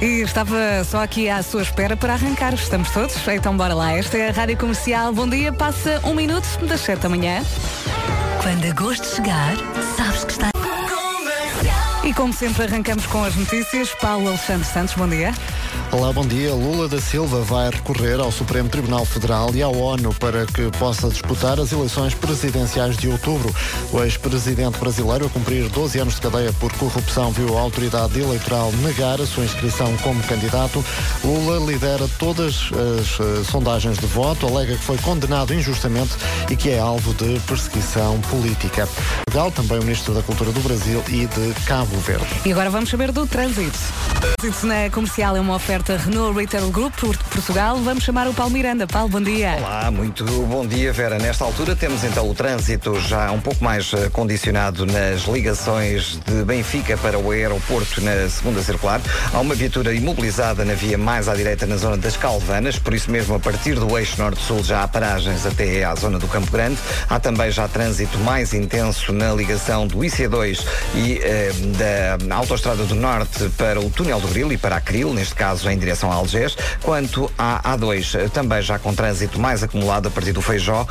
E estava só aqui à sua espera para arrancar. Estamos todos? Então bora lá. Esta é a Rádio Comercial. Bom dia, passa um minuto das 7 da manhã. Quando agosto chegar, sabes que está. E como sempre arrancamos com as notícias. Paulo Alexandre Santos, bom dia. Olá, bom dia. Lula da Silva vai recorrer ao Supremo Tribunal Federal e à ONU para que possa disputar as eleições presidenciais de outubro. O ex-presidente brasileiro, a cumprir 12 anos de cadeia por corrupção, viu a autoridade eleitoral negar a sua inscrição como candidato. Lula lidera todas as uh, sondagens de voto, alega que foi condenado injustamente e que é alvo de perseguição política. Portugal, também o Ministro da Cultura do Brasil e de Cabo Verde. E agora vamos saber do trânsito. O trânsito na comercial é uma oferta Renault Retail Group por Portugal. Vamos chamar o Paulo Miranda. Paulo, bom dia. Olá, muito bom dia, Vera. Nesta altura temos então o trânsito já um pouco mais uh, condicionado nas ligações de Benfica para o aeroporto na segunda circular. Há uma viatura imobilizada na via mais à direita na zona das Calvanas, por isso mesmo a partir do eixo norte-sul já há paragens até à zona do Campo Grande. Há também já trânsito mais intenso na ligação do IC2 e uh, da Autostrada do Norte para o Túnel do Grilo e para a Cril, neste caso em direção a Algés. Quanto à A2, também já com trânsito mais acumulado a partir do Feijó, uh,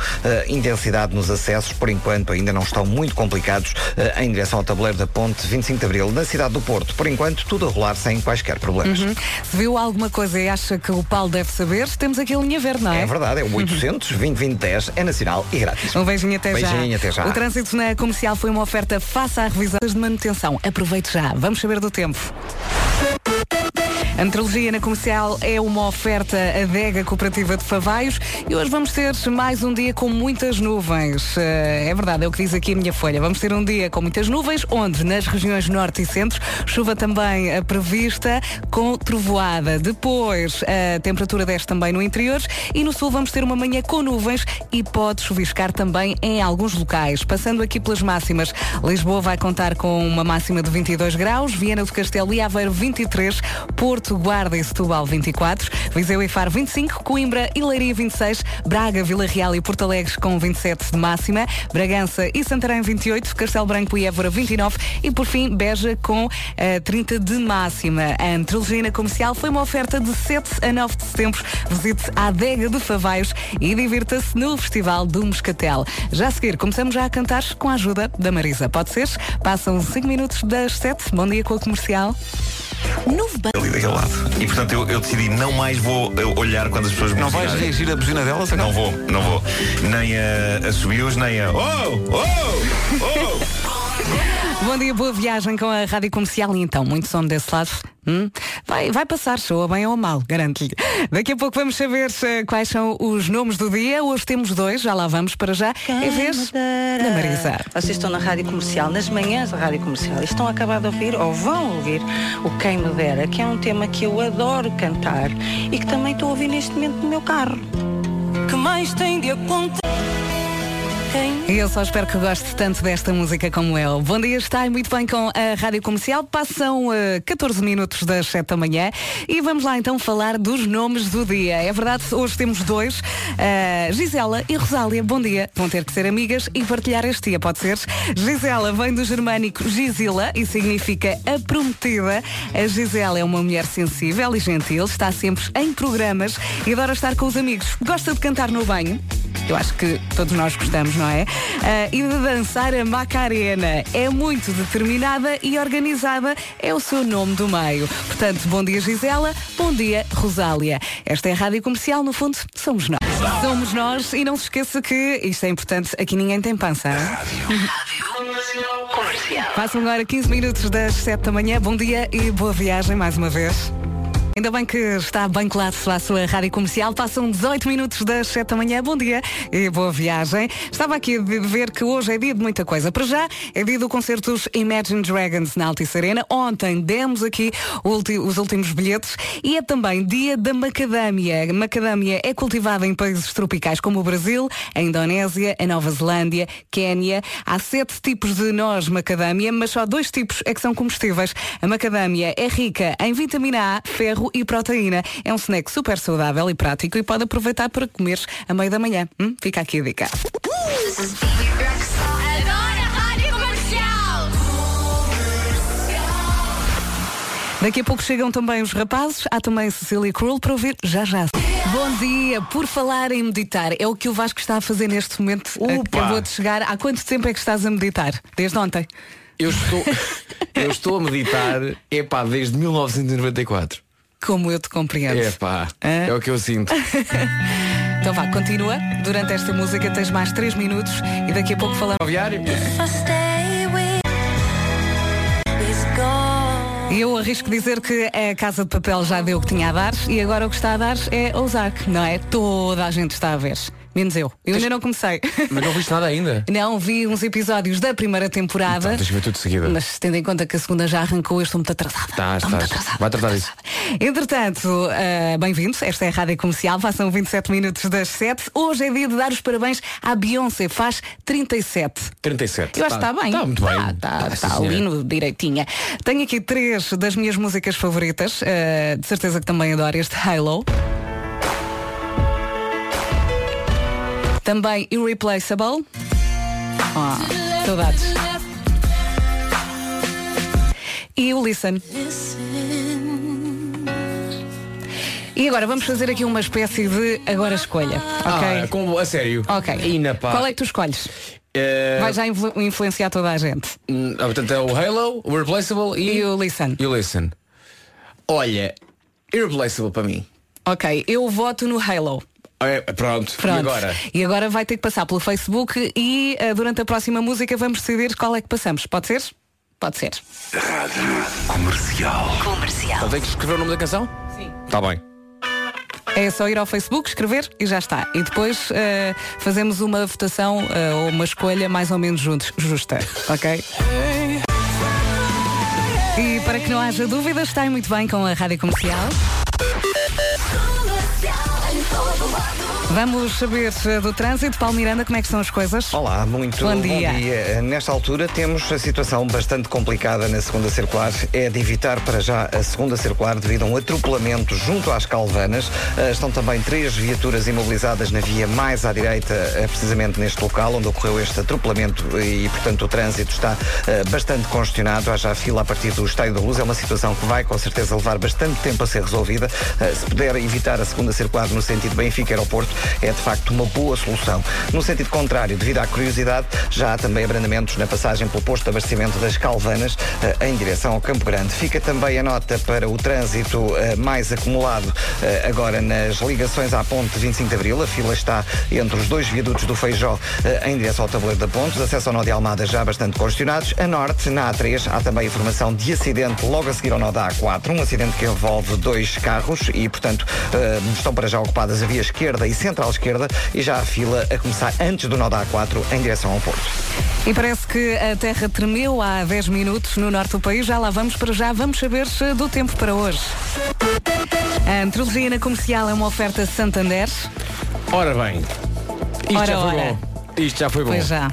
intensidade nos acessos, por enquanto ainda não estão muito complicados uh, em direção ao tabuleiro da Ponte 25 de Abril. Na cidade do Porto, por enquanto, tudo a rolar sem quaisquer problemas. Uhum. Se viu alguma coisa e acha que o Paulo deve saber, temos aqui a linha verde, não é? É verdade, é o 800 uhum. 2010 é nacional e grátis. Um beijinho até beijinho já. até já. O trânsito na comercial foi uma oferta face à revisão de manutenção. Aproveite já. Vamos saber do tempo. A metrologia na comercial é uma oferta adega cooperativa de Favaios e hoje vamos ter mais um dia com muitas nuvens. É verdade, é o que diz aqui a minha folha. Vamos ter um dia com muitas nuvens, onde nas regiões norte e centro, chuva também prevista com trovoada. Depois, a temperatura desce também no interior e no sul vamos ter uma manhã com nuvens e pode chuviscar também em alguns locais. Passando aqui pelas máximas, Lisboa vai contar com uma máxima de 22 graus, Viana do Castelo e Aveiro 23, Porto Guarda e Setúbal 24, Viseu e Faro 25, Coimbra e Leiria 26, Braga, Vila Real e Porto Alegre com 27 de máxima, Bragança e Santarém 28, Castelo Branco e Évora 29 e por fim Beja com uh, 30 de máxima. A Antologina Comercial foi uma oferta de 7 a 9 de setembro. Visite a adega de Favaios e divirta-se no Festival do Moscatel. Já a seguir, começamos já a cantar com a ajuda da Marisa. Pode ser? Passam 5 minutos das 7. Bom dia com a comercial. Novo Ali daquele lado. E portanto eu, eu, decidi não mais vou olhar quando as pessoas me Não vais reagir a buzina delas? Não vou, não vou. Nem a, a subiu nem a. Oh! Oh! Oh! Bom dia, boa viagem com a Rádio Comercial e então, muito som desse lado. Hum? Vai, vai passar, soa bem ou mal, garanto-lhe. Daqui a pouco vamos saber uh, quais são os nomes do dia. Hoje temos dois, já lá vamos para já. É vez da Marisa. Vocês estão na Rádio Comercial, nas manhãs da Rádio Comercial, e estão a acabar de ouvir, ou vão ouvir, o Quem Me Dera, que é um tema que eu adoro cantar e que também estou a ouvir neste momento no meu carro. Que mais tem de acontecer? Eu só espero que goste tanto desta música como eu. Bom dia, está muito bem com a Rádio Comercial. Passam uh, 14 minutos das 7 da manhã e vamos lá então falar dos nomes do dia. É verdade, hoje temos dois, uh, Gisela e Rosália. Bom dia. Vão ter que ser amigas e partilhar este dia, pode ser? Gisela vem do germânico Gisela e significa a prometida. A Gisela é uma mulher sensível e gentil, está sempre em programas e adora estar com os amigos. Gosta de cantar no banho? Eu acho que todos nós gostamos, não é? Uh, e de dançar a Macarena. É muito determinada e organizada, é o seu nome do meio. Portanto, bom dia Gisela, bom dia Rosália. Esta é a Rádio Comercial, no fundo, somos nós. Somos nós e não se esqueça que isto é importante, aqui ninguém tem pança. Passam agora 15 minutos das 7 da manhã. Bom dia e boa viagem mais uma vez. Ainda bem que está bem colado à sua rádio comercial. Passam 18 minutos das 7 da manhã. Bom dia e boa viagem. Estava aqui a ver que hoje é dia de muita coisa. Para já, é dia do concerto dos Imagine Dragons na Altice Arena. Ontem demos aqui os últimos bilhetes e é também dia da macadâmia. Macadâmia é cultivada em países tropicais como o Brasil, a Indonésia, a Nova Zelândia, Quénia. Há sete tipos de nós macadâmia, mas só dois tipos é que são comestíveis. A macadâmia é rica em vitamina A, ferro e proteína. É um snack super saudável e prático e pode aproveitar para comer a meio da manhã. Hum? Fica aqui a dica. Daqui a pouco chegam também os rapazes, há também Cecília Cruel para ouvir já já. Bom dia, por falar em meditar, é o que o Vasco está a fazer neste momento. Opa! Acabou de chegar. Há quanto tempo é que estás a meditar? Desde ontem? Eu estou, eu estou a meditar, epá, desde 1994. Como eu te compreendo. Epá, Hã? é o que eu sinto. Então vá, continua. Durante esta música tens mais 3 minutos e daqui a pouco falamos. E eu arrisco dizer que a Casa de Papel já deu o que tinha a dar e agora o que está a dar é Ozark, não é? Toda a gente está a ver. Menos eu. Eu ainda não comecei. Mas não viste nada ainda. Não, vi uns episódios da primeira temporada. Então, deixa ver tudo de seguida. Mas tendo em conta que a segunda já arrancou, eu estou muito atrasada. Estás, Estou muito estás. atrasada, Vai tratar muito disso. Entretanto, uh, bem-vindos. Esta é a Rádio Comercial. Passam 27 minutos das 7. Hoje é dia de dar os parabéns à Beyoncé. Faz 37. 37. Eu acho que está bem. Está muito bem. Está, sim, está senhora. ali no direitinha. Tenho aqui três das minhas músicas favoritas. Uh, de certeza que também adoro este Halo. Também Irreplaceable. Oh, saudades. E o Listen. E agora vamos fazer aqui uma espécie de agora escolha. Ok? Ah, com, a sério. Ok. Ina, pá. Qual é que tu escolhes? Eh, Vai já influ- influenciar toda a gente. hum, ah, portanto, é o Halo, o Replaceable e, E o Listen. e o Listen. Olha, Irreplaceable para mim. Ok, eu voto no Halo. É, pronto. Pronto. E agora? E agora vai ter que passar pelo Facebook e eh, durante a próxima música vamos decidir qual é que passamos. Pode ser? Pode ser. Comercial. Então tem que escrever o nome da canção? Sim. Está bem. É só ir ao Facebook, escrever e já está. E depois eh, fazemos uma votação eh, ou uma escolha mais ou menos juntos, justa. Ok? E para que não haja dúvidas, está muito bem com a Rádio Comercial. Então é todo lado. Vamos saber eh, do trânsito. Paulo Miranda, como é que estão as coisas? Olá, muito Bom dia. Nesta altura temos a situação bastante complicada na segunda circular. É de evitar para já a segunda circular devido a um atropelamento junto às Calvanas. Eh, Estão também três viaturas imobilizadas na via mais à direita, eh, precisamente neste local onde ocorreu este atropelamento e, portanto, o trânsito está eh, bastante congestionado. Há já fila a partir do Estádio da Luz. É uma situação que vai com certeza levar bastante tempo a ser resolvida. Eh, Se puder evitar a segunda circular no sentido Benfica-Aeroporto, é de facto uma boa solução. No sentido contrário, devido à curiosidade, já há também abrandamentos na passagem pelo posto de abastecimento das Calvanas eh, em direção ao Campo Grande. Fica também a nota para o trânsito eh, mais acumulado eh, agora nas ligações à ponte 25 de Abril. A fila está entre os dois viadutos do Feijó em direção ao tabuleiro da ponte. Os acessos ao nó de Almada já bastante congestionados. A norte, na A3, há também informação de acidente logo a seguir ao nó da A4. Um acidente que envolve dois carros e, portanto, estão para já ocupadas a via esquerda e central esquerda e já a fila a começar antes do nó da A4 em direção ao Porto. E parece que a terra tremeu há 10 minutos no norte do país. Já lá vamos para já. Vamos saber do tempo para hoje. A Antrologia na Comercial é uma oferta Santander. Ora bem. Isto Ora, já foi ora. bom. Isto já foi bom. Pois já.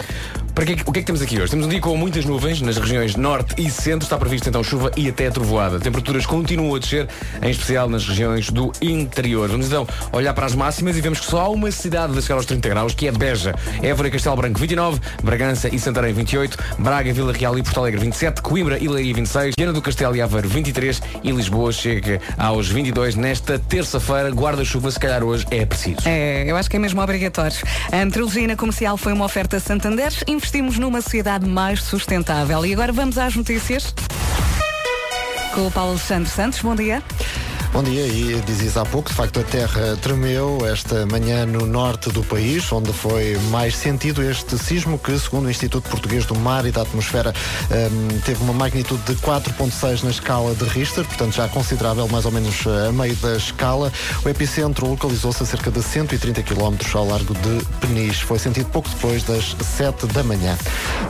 Para que, o que é que temos aqui hoje? Temos um dia com muitas nuvens nas regiões norte e centro. Está previsto então chuva e até trovoada. Temperaturas continuam a descer, em especial nas regiões do interior. Vamos então olhar para as máximas e vemos que só há uma cidade a chegar aos 30 graus, que é Beja. Évora e Castelo Branco 29, Bragança e Santarém 28, Braga, Vila Real e Porto Alegre 27, Coimbra e Leiria 26, Viana do Castelo e Aveiro 23 e Lisboa chega aos 22 nesta terça-feira. Guarda-chuva, se calhar hoje é preciso. É, eu acho que é mesmo obrigatório. A Antrologia na Comercial foi uma oferta Santander. Investimos numa sociedade mais sustentável. E agora vamos às notícias. Com o Paulo Alexandre Santos. Bom dia. Bom dia, e dizias há pouco, de facto a terra tremeu esta manhã no norte do país, onde foi mais sentido este sismo que, segundo o Instituto Português do Mar e da Atmosfera, hum, teve uma magnitude de 4.6 na escala de Richter, portanto já considerável mais ou menos a meio da escala. O epicentro localizou-se a cerca de 130 km ao largo de Peniche. Foi sentido pouco depois das 7 da manhã.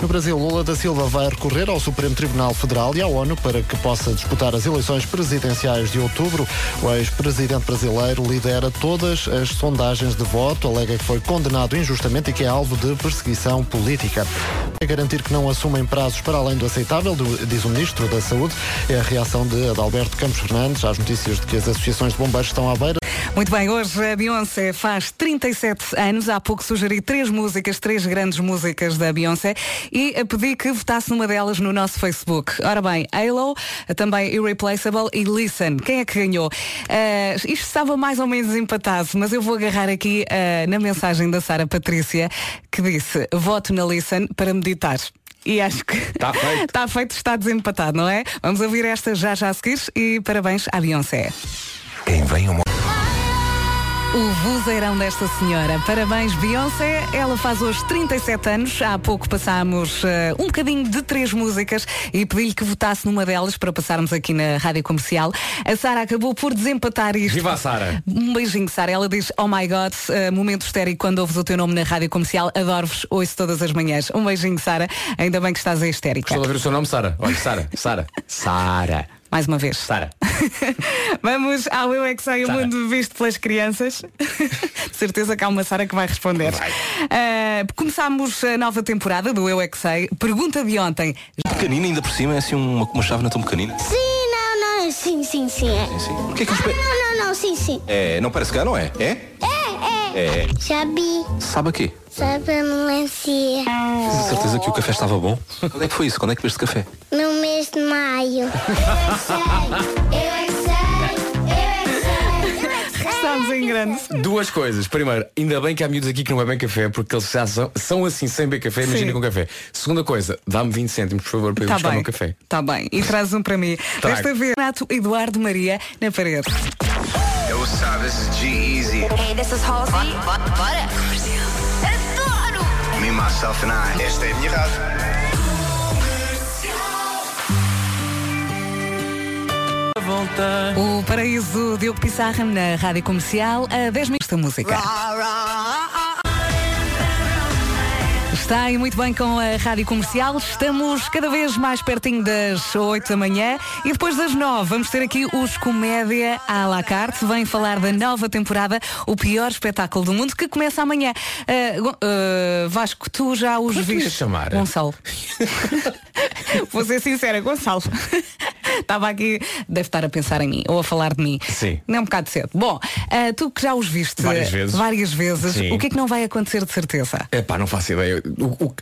No Brasil, Lula da Silva vai recorrer ao Supremo Tribunal Federal e à ONU para que possa disputar as eleições presidenciais de outubro. O ex-presidente brasileiro lidera todas as sondagens de voto, alega que foi condenado injustamente e que é alvo de perseguição política. É garantir que não assumem prazos para além do aceitável, diz o Ministro da Saúde, é a reação de Adalberto Campos Fernandes às notícias de que as associações de bombeiros estão à beira. Muito bem, hoje a Beyoncé faz 37 anos. Há pouco sugeri três músicas, três grandes músicas da Beyoncé e pedi que votasse numa delas no nosso Facebook. Ora bem, Halo, também Irreplaceable e Listen. Quem é que ganhou? Uh, isto estava mais ou menos empatado, mas eu vou agarrar aqui uh, na mensagem da Sara Patrícia que disse voto na Listen para meditar. E acho que está feito. está feito, está desempatado, não é? Vamos ouvir esta já já a seguir e parabéns à Beyoncé. Quem vem uma o vozeirão desta senhora. Parabéns, Beyoncé. Ela faz hoje 37 anos. Há pouco passámos uh, um bocadinho de três músicas e pedi-lhe que votasse numa delas para passarmos aqui na rádio comercial. A Sara acabou por desempatar isto. Viva a Sara! Um beijinho, Sara. Ela diz: Oh my God, uh, momento histérico quando ouves o teu nome na rádio comercial. Adoro-vos, ouço todas as manhãs. Um beijinho, Sara. Ainda bem que estás aí histérica. Estou a ouvir o seu nome, Sara. Olha, Sara, Sara, Sara. Mais uma vez. Sara. Vamos ao Eu é que sei o mundo visto pelas crianças. De certeza que há uma Sara que vai responder. Vai. Uh, começámos a nova temporada do Eu é que sei. Pergunta de ontem. Pequenina ainda por cima, é assim uma, uma chávena tão pequenina. Sim, não, não, sim, sim, sim. É. Sim, sim. Porquê é que Ah, não, não, não, sim, sim. É, não parece cá, não é? É? É, é. É. Já vi. Sabe a quê? Sabe a melancia. Tens a certeza que o café estava bom? Quando é que foi isso? Quando é que bebeste café? No mês de maio. Eu é que sei, eu é que sei, eu é que sei. Estamos em grande. Duas coisas. Primeiro, ainda bem que há miúdos aqui que não bebem café, porque eles já são, são assim sem beber café, imagina Sim. com café. Segunda coisa, dá-me 20 cêntimos, por favor, para eu Está buscar bem. um café. Está bem. E traz um para mim. Trago. Desta vez, Renato Eduardo Maria na parede. Yo, what's up? This is G-Eazy. Hey, this is Halsey. Bora. Myself and I. Esta é a minha rádio. O Paraíso Diogo Pissarra na Rádio Comercial a 10 minutos da música. Está aí muito bem com a Rádio Comercial. Estamos cada vez mais pertinho das 8 da manhã e depois das 9 vamos ter aqui os Comédia à la carte. Vem falar da nova temporada, o pior espetáculo do mundo, que começa amanhã. Gon- ah, Vasco, tu já os é viste? chamar? Gonçalo. Vou ser sincera, Gonçalo. Estava aqui, deve estar a pensar em mim ou a falar de mim. Sim. Não é um bocado cedo. Bom, ah, tu que já os viste Várias vezes. várias vezes, o que é que não vai acontecer de certeza? Epá, não faço ideia. O, o-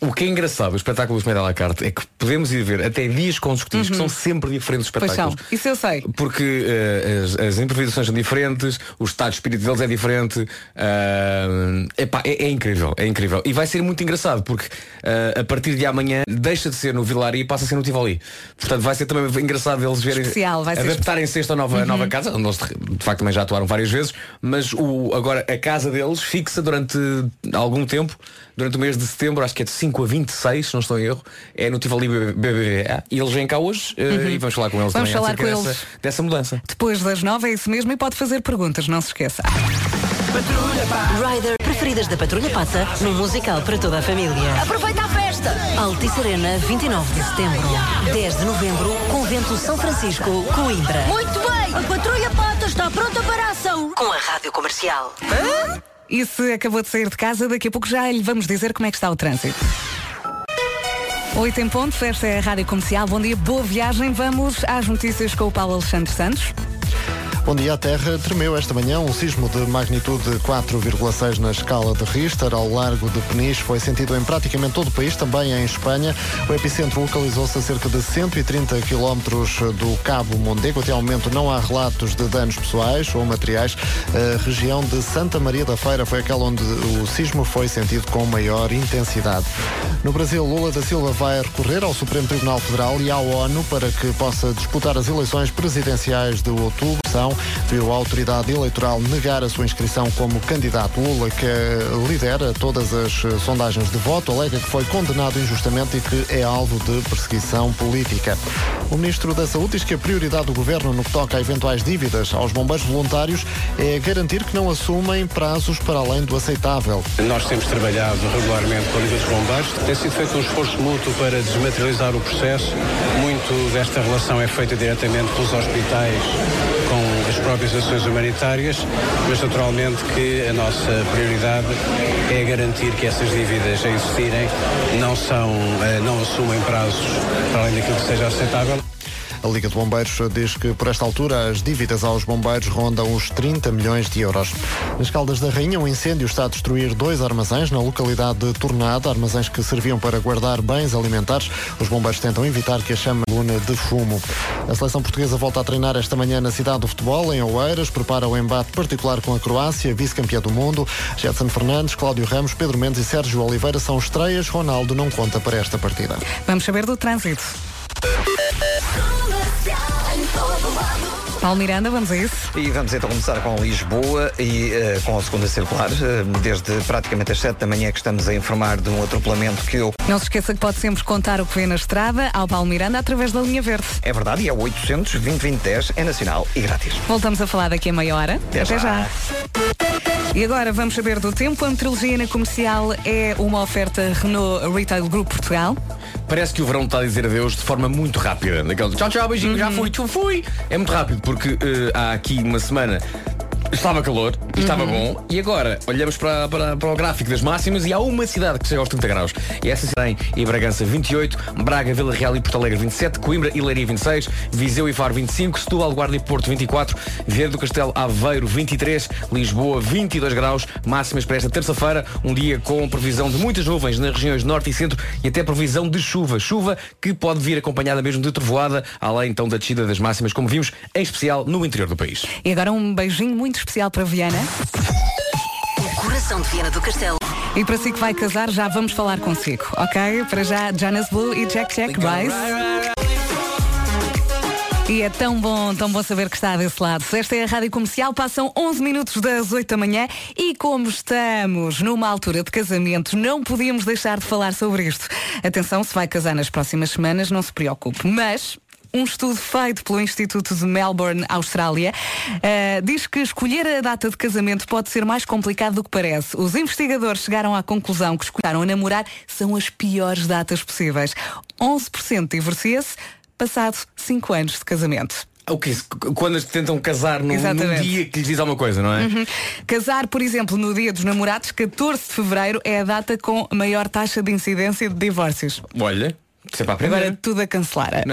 o que é engraçado do espetáculo do Comédia à la carte é que podemos ir ver até dias consecutivos que são sempre diferentes os Uhum. Pois são, espetáculos. isso eu sei. Porque eh, as, as improvisações são diferentes, o estado de espírito deles é diferente. ah, epá, é, é incrível, é incrível. E vai ser muito engraçado, porque ah, a partir de amanhã deixa de ser no Vilari e passa a ser no Tivoli. Portanto, vai ser também engraçado eles verem Especial, vai ser Uhum. adaptarem-se a esta nova, nova casa, onde eles de de facto também já atuaram várias vezes, mas o, agora a casa deles fixa durante algum tempo, durante o mês de setembro, acho que é de 5 a 26, se não estou em erro, é no Tivoli BBVA. E eles vêm cá hoje eh, e vamos falar com eles Uhum. Vamos falar com dessa, eles. dessa mudança. Depois das nove é isso mesmo e pode fazer perguntas, não se esqueça. Rider preferidas da Patrulha Passa no musical para toda a família. Aproveita a festa! Altice Arena, 29 de setembro. 10 de novembro, Convento São Francisco, Coimbra. Muito bem! A Patrulha Pata está pronta para a ação! Com a Rádio Comercial. E se acabou de sair de casa, daqui a pouco já lhe vamos dizer como é que está o trânsito. Oito em ponto, esta é a Rádio Comercial. Bom dia, boa viagem. Vamos às notícias com o Paulo Alexandre Santos. Bom dia, a Terra tremeu esta manhã um sismo de magnitude 4,6 na escala de Richter ao largo de Peniche. Foi sentido em praticamente todo o país, também em Espanha. O epicentro localizou-se a cerca de 130 quilómetros do Cabo Mondego. Até ao momento não há relatos de danos pessoais ou materiais. A região de Santa Maria da Feira foi aquela onde o sismo foi sentido com maior intensidade. No Brasil, Lula da Silva vai recorrer ao Supremo Tribunal Federal e à ONU para que possa disputar as eleições presidenciais de outubro. São viu a autoridade eleitoral negar a sua inscrição como candidato. Lula, que lidera todas as eh, sondagens de voto, alega que foi condenado injustamente e que é alvo de perseguição política. O Ministro da Saúde diz que a prioridade do Governo no que toca a eventuais dívidas aos bombeiros voluntários é garantir que não assumem prazos para além do aceitável. Nós temos trabalhado regularmente com dos Bombeiros. Tem sido feito um esforço mútuo para desmaterializar o processo, muito desta relação é feita diretamente pelos hospitais com próprias ações humanitárias, mas naturalmente que a nossa prioridade é garantir que essas dívidas a existirem não são, eh, não assumem prazos para além daquilo que seja aceitável. A Liga de Bombeiros diz que, por esta altura, as dívidas aos bombeiros rondam os 30 milhões de euros. Nas Caldas da Rainha, um incêndio está a destruir dois armazéns na localidade de Tornado, armazéns que serviam para guardar bens alimentares. Os bombeiros tentam evitar que a chama lune de fumo. A seleção portuguesa volta a treinar esta manhã na cidade do futebol, em Oeiras, prepara o embate particular com a Croácia, vice-campeã do mundo. Jetson Fernandes, Cláudio Ramos, Pedro Mendes e Sérgio Oliveira são estreias. Ronaldo não conta para esta partida. Vamos saber do trânsito. Paulo Miranda, vamos a isso? E vamos então começar com Lisboa e eh, com a segunda circular, eh, desde praticamente as 7 da manhã que estamos a informar de um atropelamento que eu. Não se esqueça que pode sempre contar o que vê na estrada ao Paulo Miranda através da linha verde. É verdade, e é o 800 2010 é nacional e grátis. Voltamos a falar daqui a meia hora. Até Até já. já. E agora vamos saber do tempo. A meteorologia na comercial é uma oferta Renault Retail Group Portugal. Parece que o verão está a dizer adeus de forma muito rápida. Daquele tchau, tchau, beijinho, já fui, tchau, fui. É muito rápido, porque eh, há aqui uma semana estava calor, e estava bom, e agora olhamos para, para, para o gráfico das máximas e há uma cidade que chega aos 30 graus. E essa cidade em Bragança 28, Braga, Vila Real e Porto Alegre 27, Coimbra e Leiria 26, Viseu e Faro 25, Setúbal, Guarda e Porto 24, Vieira do Castelo Aveiro 23, Lisboa 22 graus, máximas para esta terça-feira, um dia com previsão de muitas nuvens nas regiões norte e centro e até previsão de chuva. Chuva que pode vir acompanhada mesmo de trovoada, além então da descida das máximas, como vimos, em especial no interior do país. E agora um beijinho muito especial para Viana. O coração de Viana do Castelo. E para si que vai casar, já vamos falar consigo, ok? Para já, Jonas Blue e Jack Jack Rice. E é tão bom, tão bom saber que está desse lado. Esta é a Rádio Comercial, passam 11 minutos das 8 da manhã e como estamos numa altura de casamento, não podíamos deixar de falar sobre isto. Atenção, se vai casar nas próximas semanas, não se preocupe. Mas um estudo feito pelo Instituto de Melbourne, Austrália, eh, diz que escolher a data de casamento pode ser mais complicado do que parece. Os investigadores chegaram à conclusão que escolheram a namorar são as piores datas possíveis. 11% divorcia-se passado 5 anos de casamento. O que Quando as tentam casar num, num dia que lhes diz alguma coisa, não é? Uhum. Casar, por exemplo, no dia dos namorados, 14 de fevereiro, é a data com maior taxa de incidência de divórcios. Olha, sempre. Agora tudo a cancelar. É?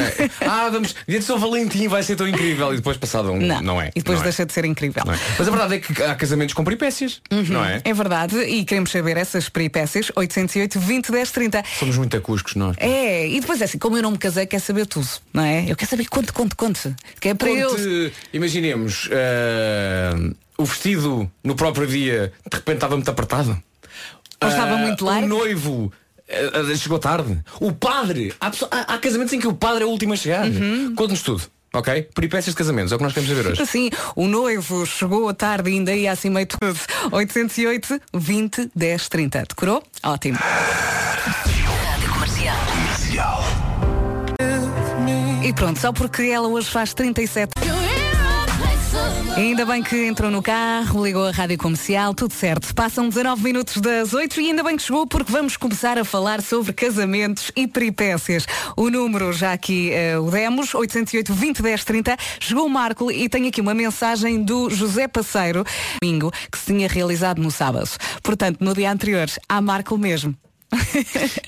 Ah, vamos, dia de São Valentim vai ser tão incrível e depois passado um. Não, Não, é. E depois não é. deixa de ser incrível. É. Mas a verdade é que há casamentos com peripécias, não é? É verdade, e queremos saber essas peripécias. 808 20 10 30. Somos muito acuscos nós. É, e depois é assim, como eu não me casei, quer saber tudo, não é? Eu quero saber quanto, quanto, quanto. Que é para eu. Conte, imaginemos, ah, o vestido no próprio dia de repente estava muito apertado. Ou estava Ah, muito largo. O noivo chegou tarde. O padre. Há, pessoa- há- há casamentos em que o padre é o último a chegar. Uhum. Conte-nos tudo. Ok? Peripécias de casamentos, é o que nós queremos saber hoje. Assim, o noivo chegou à tarde e ainda ia assim meio tudo. 808 20 10 30. Decorou? Ótimo. Rádio Comercial. E pronto, só porque ela hoje faz 37. Ainda bem que entrou no carro, ligou a rádio comercial, tudo certo. Passam 19 minutos das 8 e ainda bem que chegou porque vamos começar a falar sobre casamentos e peripécias. O número já aqui eh, o demos, 808 20 10 30. Chegou o Marco e tem aqui uma mensagem do José Passeiro, domingo, que se tinha realizado no sábado. Portanto, no dia anterior, há Marco mesmo.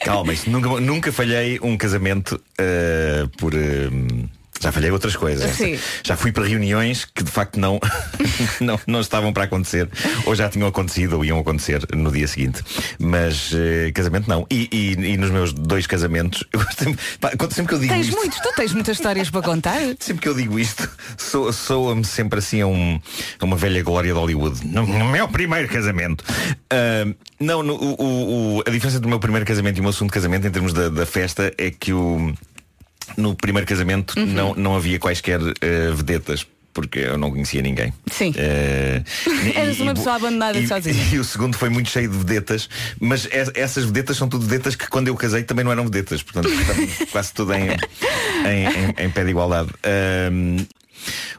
Calma, isto nunca, nunca falhei um casamento eh, por. eh, já falhei outras coisas. Sim. Já fui para reuniões que de facto não, não, não estavam para acontecer, ou já tinham acontecido ou iam acontecer no dia seguinte. Mas eh, casamento não. E, e- e nos meus dois casamentos, eu sempre, pá, sempre que eu digo Tens isto, muitos, tu tens muitas histórias para contar. Sempre que eu digo isto, soa-me sempre assim a, um- a uma velha glória de Hollywood. No, no meu primeiro casamento. Ah, não, no- o- o- o- a diferença do meu primeiro casamento e o meu segundo casamento em termos da, da festa é que o, no primeiro casamento Uhum. não, não havia quaisquer eh, vedetas. Porque eu não conhecia ninguém. Sim. Eh, Eras e- uma e- pessoa abandonada e, sozinha. E o segundo foi muito cheio de vedetas, mas es- essas vedetas são tudo vedetas que quando eu casei também não eram vedetas, portanto quase tudo em, em, em- em pé de igualdade. Ahm,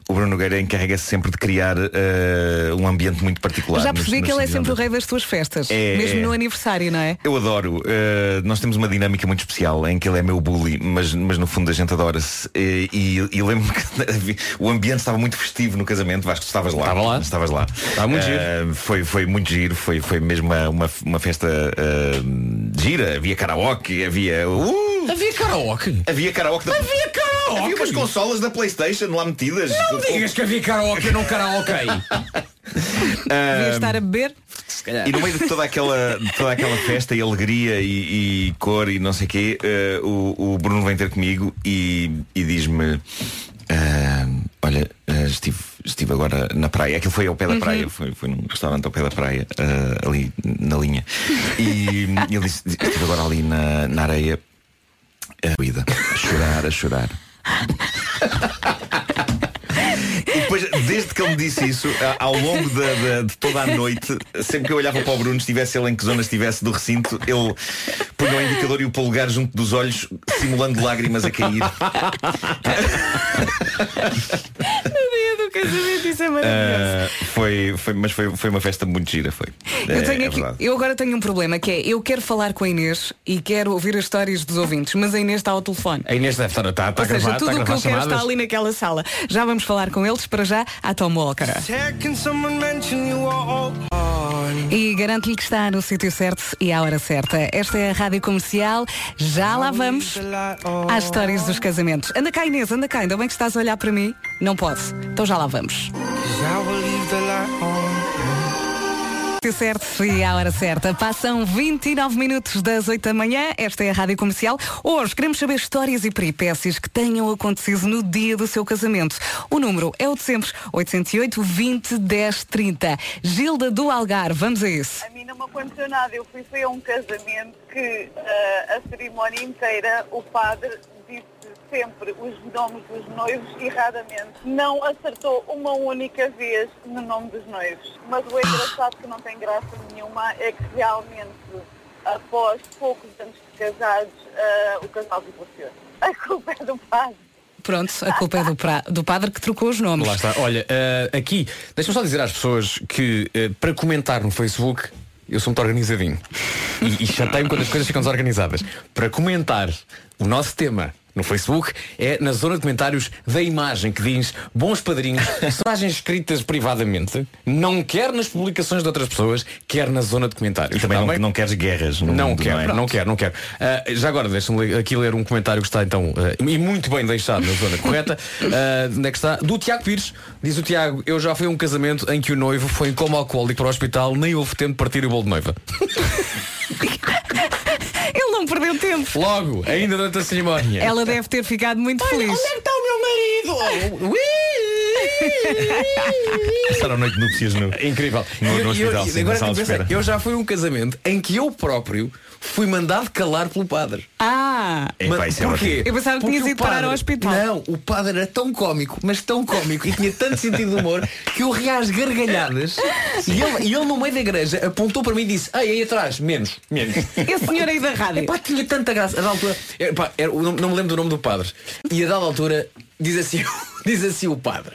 o Bruno Nogueira encarrega-se sempre de criar eh, um ambiente muito particular. Já nos- percebi nos que ele é sempre o rei das tuas festas. É, mesmo é. no aniversário, não é? Eu adoro. Uh, nós temos uma dinâmica muito especial em que ele é meu bully, mas, mas no fundo a gente adora-se. E, e, e lembro-me que o ambiente estava muito festivo no casamento. Vasco, tu estavas lá. Estava lá. Estavas lá. Estava muito Uh, Foi, foi muito giro. Foi, foi mesmo uma, uma, uma festa uh, gira. Havia karaoke, havia. Uh, Havia karaoke. havia karaoke. Da... Havia karaoke. Havia umas consolas da Playstation lá metidas. Não digas que havia karaoke não karaoke. Devia estar a beber. E no meio de toda aquela, de toda aquela festa e alegria e, e cor e não sei quê, eh, o, o Bruno vem ter comigo e, e diz-me ah, olha, ah, estive, estive agora na praia. Aquilo foi ao pé da Uhum. praia, foi, foi num restaurante ao pé da praia, ah, ali na linha. E, ele disse, estive agora ali na, na areia, a chorar, a chorar. Depois, desde que ele me disse isso, ao longo de toda a noite, sempre que eu olhava para o Bruno, estivesse ele em que zona estivesse do recinto, ele punha o indicador e o polegar junto dos olhos, simulando lágrimas a cair. Do casamento, isso é maravilhoso. Ah, foi, foi, mas foi, foi uma festa muito gira, foi. Eu, É- tenho é aqui, verdade. eu agora tenho um problema que é eu quero falar com a Inês e quero ouvir as histórias dos ouvintes, mas a Inês está ao telefone. A Inês deve estar, está, está Ou seja, gravado, tudo está o que eu quero está ali naquela sala. Já vamos falar com eles para já à Tom Walker. E garanto-lhe que está no sítio certo e à hora certa. Esta é a Rádio Comercial. Já lá vamos às histórias dos casamentos. Anda cá Inês, anda cá. Ainda bem que estás a olhar para mim. Não pode. Então já lá vamos. Sítio certo e à hora certa. Passam 29 minutos das 8 da manhã. Esta é a Rádio Comercial. Hoje queremos saber histórias e peripécias que tenham acontecido no dia do seu casamento. O número é o de sempre. 808 20 10 30. Gilda do Algar, vamos a isso. A mim não me aconteceu nada. Eu fui, fui a um casamento que ah, a cerimónia inteira o padre sempre os nomes dos noivos erradamente. Não acertou uma única vez no nome dos noivos. Mas o engraçado que não tem graça nenhuma é que realmente, após poucos anos de casados, ah, o casal divorciou. A culpa é do padre. Pronto, a culpa é do, pra- do padre que trocou os nomes. Lá está. Olha, eh, aqui, deixa-me só dizer às pessoas que eh, para comentar no Facebook eu sou muito organizadinho. E, e chateio-me quando as coisas ficam desorganizadas. Para comentar o nosso tema no Facebook é na zona de comentários da imagem que diz bons padrinhos, personagens escritas privadamente, não quer nas publicações de outras pessoas, quer na zona de comentários. E também Está não, bem? não queres guerras no Não mundo, quero, não, é? não quero, não quero. Ah, já agora, deixa-me aqui ler um comentário que está então, ah, e muito bem deixado na zona correta. Ah, onde é que está? Do Tiago Pires. Diz o Tiago, eu já fui a um casamento em que o noivo foi em coma alcoólico para o hospital, nem houve tempo de partir o bolo de noiva. Ele não perdeu tempo. Logo, ainda durante a cerimónia. Ela deve ter ficado muito feliz. Onde é que está o meu marido? Passaram a noite de núpcias no, Incrível. no, no E eu- hospital, e sim, agora na sala de espera. eu já fui a um casamento em que eu próprio fui mandado calar pelo padre. Ah! Epá, Mas é porquê? Eu pensava que Porque tinhas o ido parar ao hospital. Não, o padre era tão cómico, mas tão cómico e tinha tanto sentido de humor que eu ri às gargalhadas e ele, e ele no meio da igreja apontou para mim e disse, ei, aí atrás, menos, menos. Esse senhor aí da rádio. Epá, tinha tanta graça. A dada altura, epá, era, o nome- não me lembro do nome do padre. E a dada altura diz assim, diz assim o padre.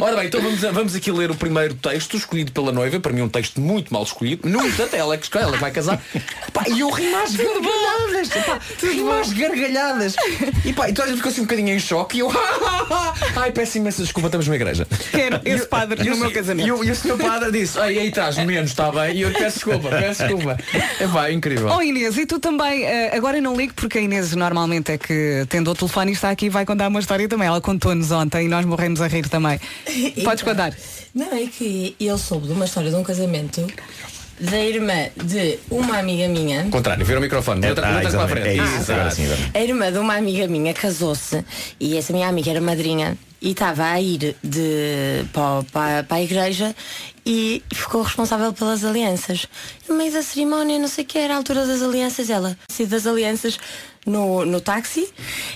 Ora bem, então vamos, vamos aqui ler o primeiro texto escolhido pela noiva. Para mim um texto muito mal escolhido. No entanto, ela é que escolhe, ela que vai casar. Epá, e eu ri mais gargalhadas. Epá, ri mais gargalhadas. E pá, então a gente ficou assim um bocadinho em choque. E eu, ai, peço imensa desculpa, estamos numa igreja. Quero esse padre E no meu casamento. E, o- e o senhor padre disse, ai, aí estás, menos, está bem. E eu peço desculpa, peço desculpa. É incrível. Oh Inês, e tu também, eh, agora eu não ligo porque a Inês normalmente é que tendo o telefone e está aqui e vai contar uma história também. Ela contou-nos ontem e nós morremos a rir também. Podes contar? Não, é que eu soube de uma história de um casamento da irmã de uma amiga minha. Contrário, vira o microfone. É, Letra, ah, para a frente. é isso, agora sim, agora. A irmã de uma amiga minha casou-se e essa minha amiga era madrinha e estava a ir de, para, para, para a igreja e ficou responsável pelas alianças. No meio da cerimónia, não sei o que, era a altura das alianças, ela, se das alianças, no, no táxi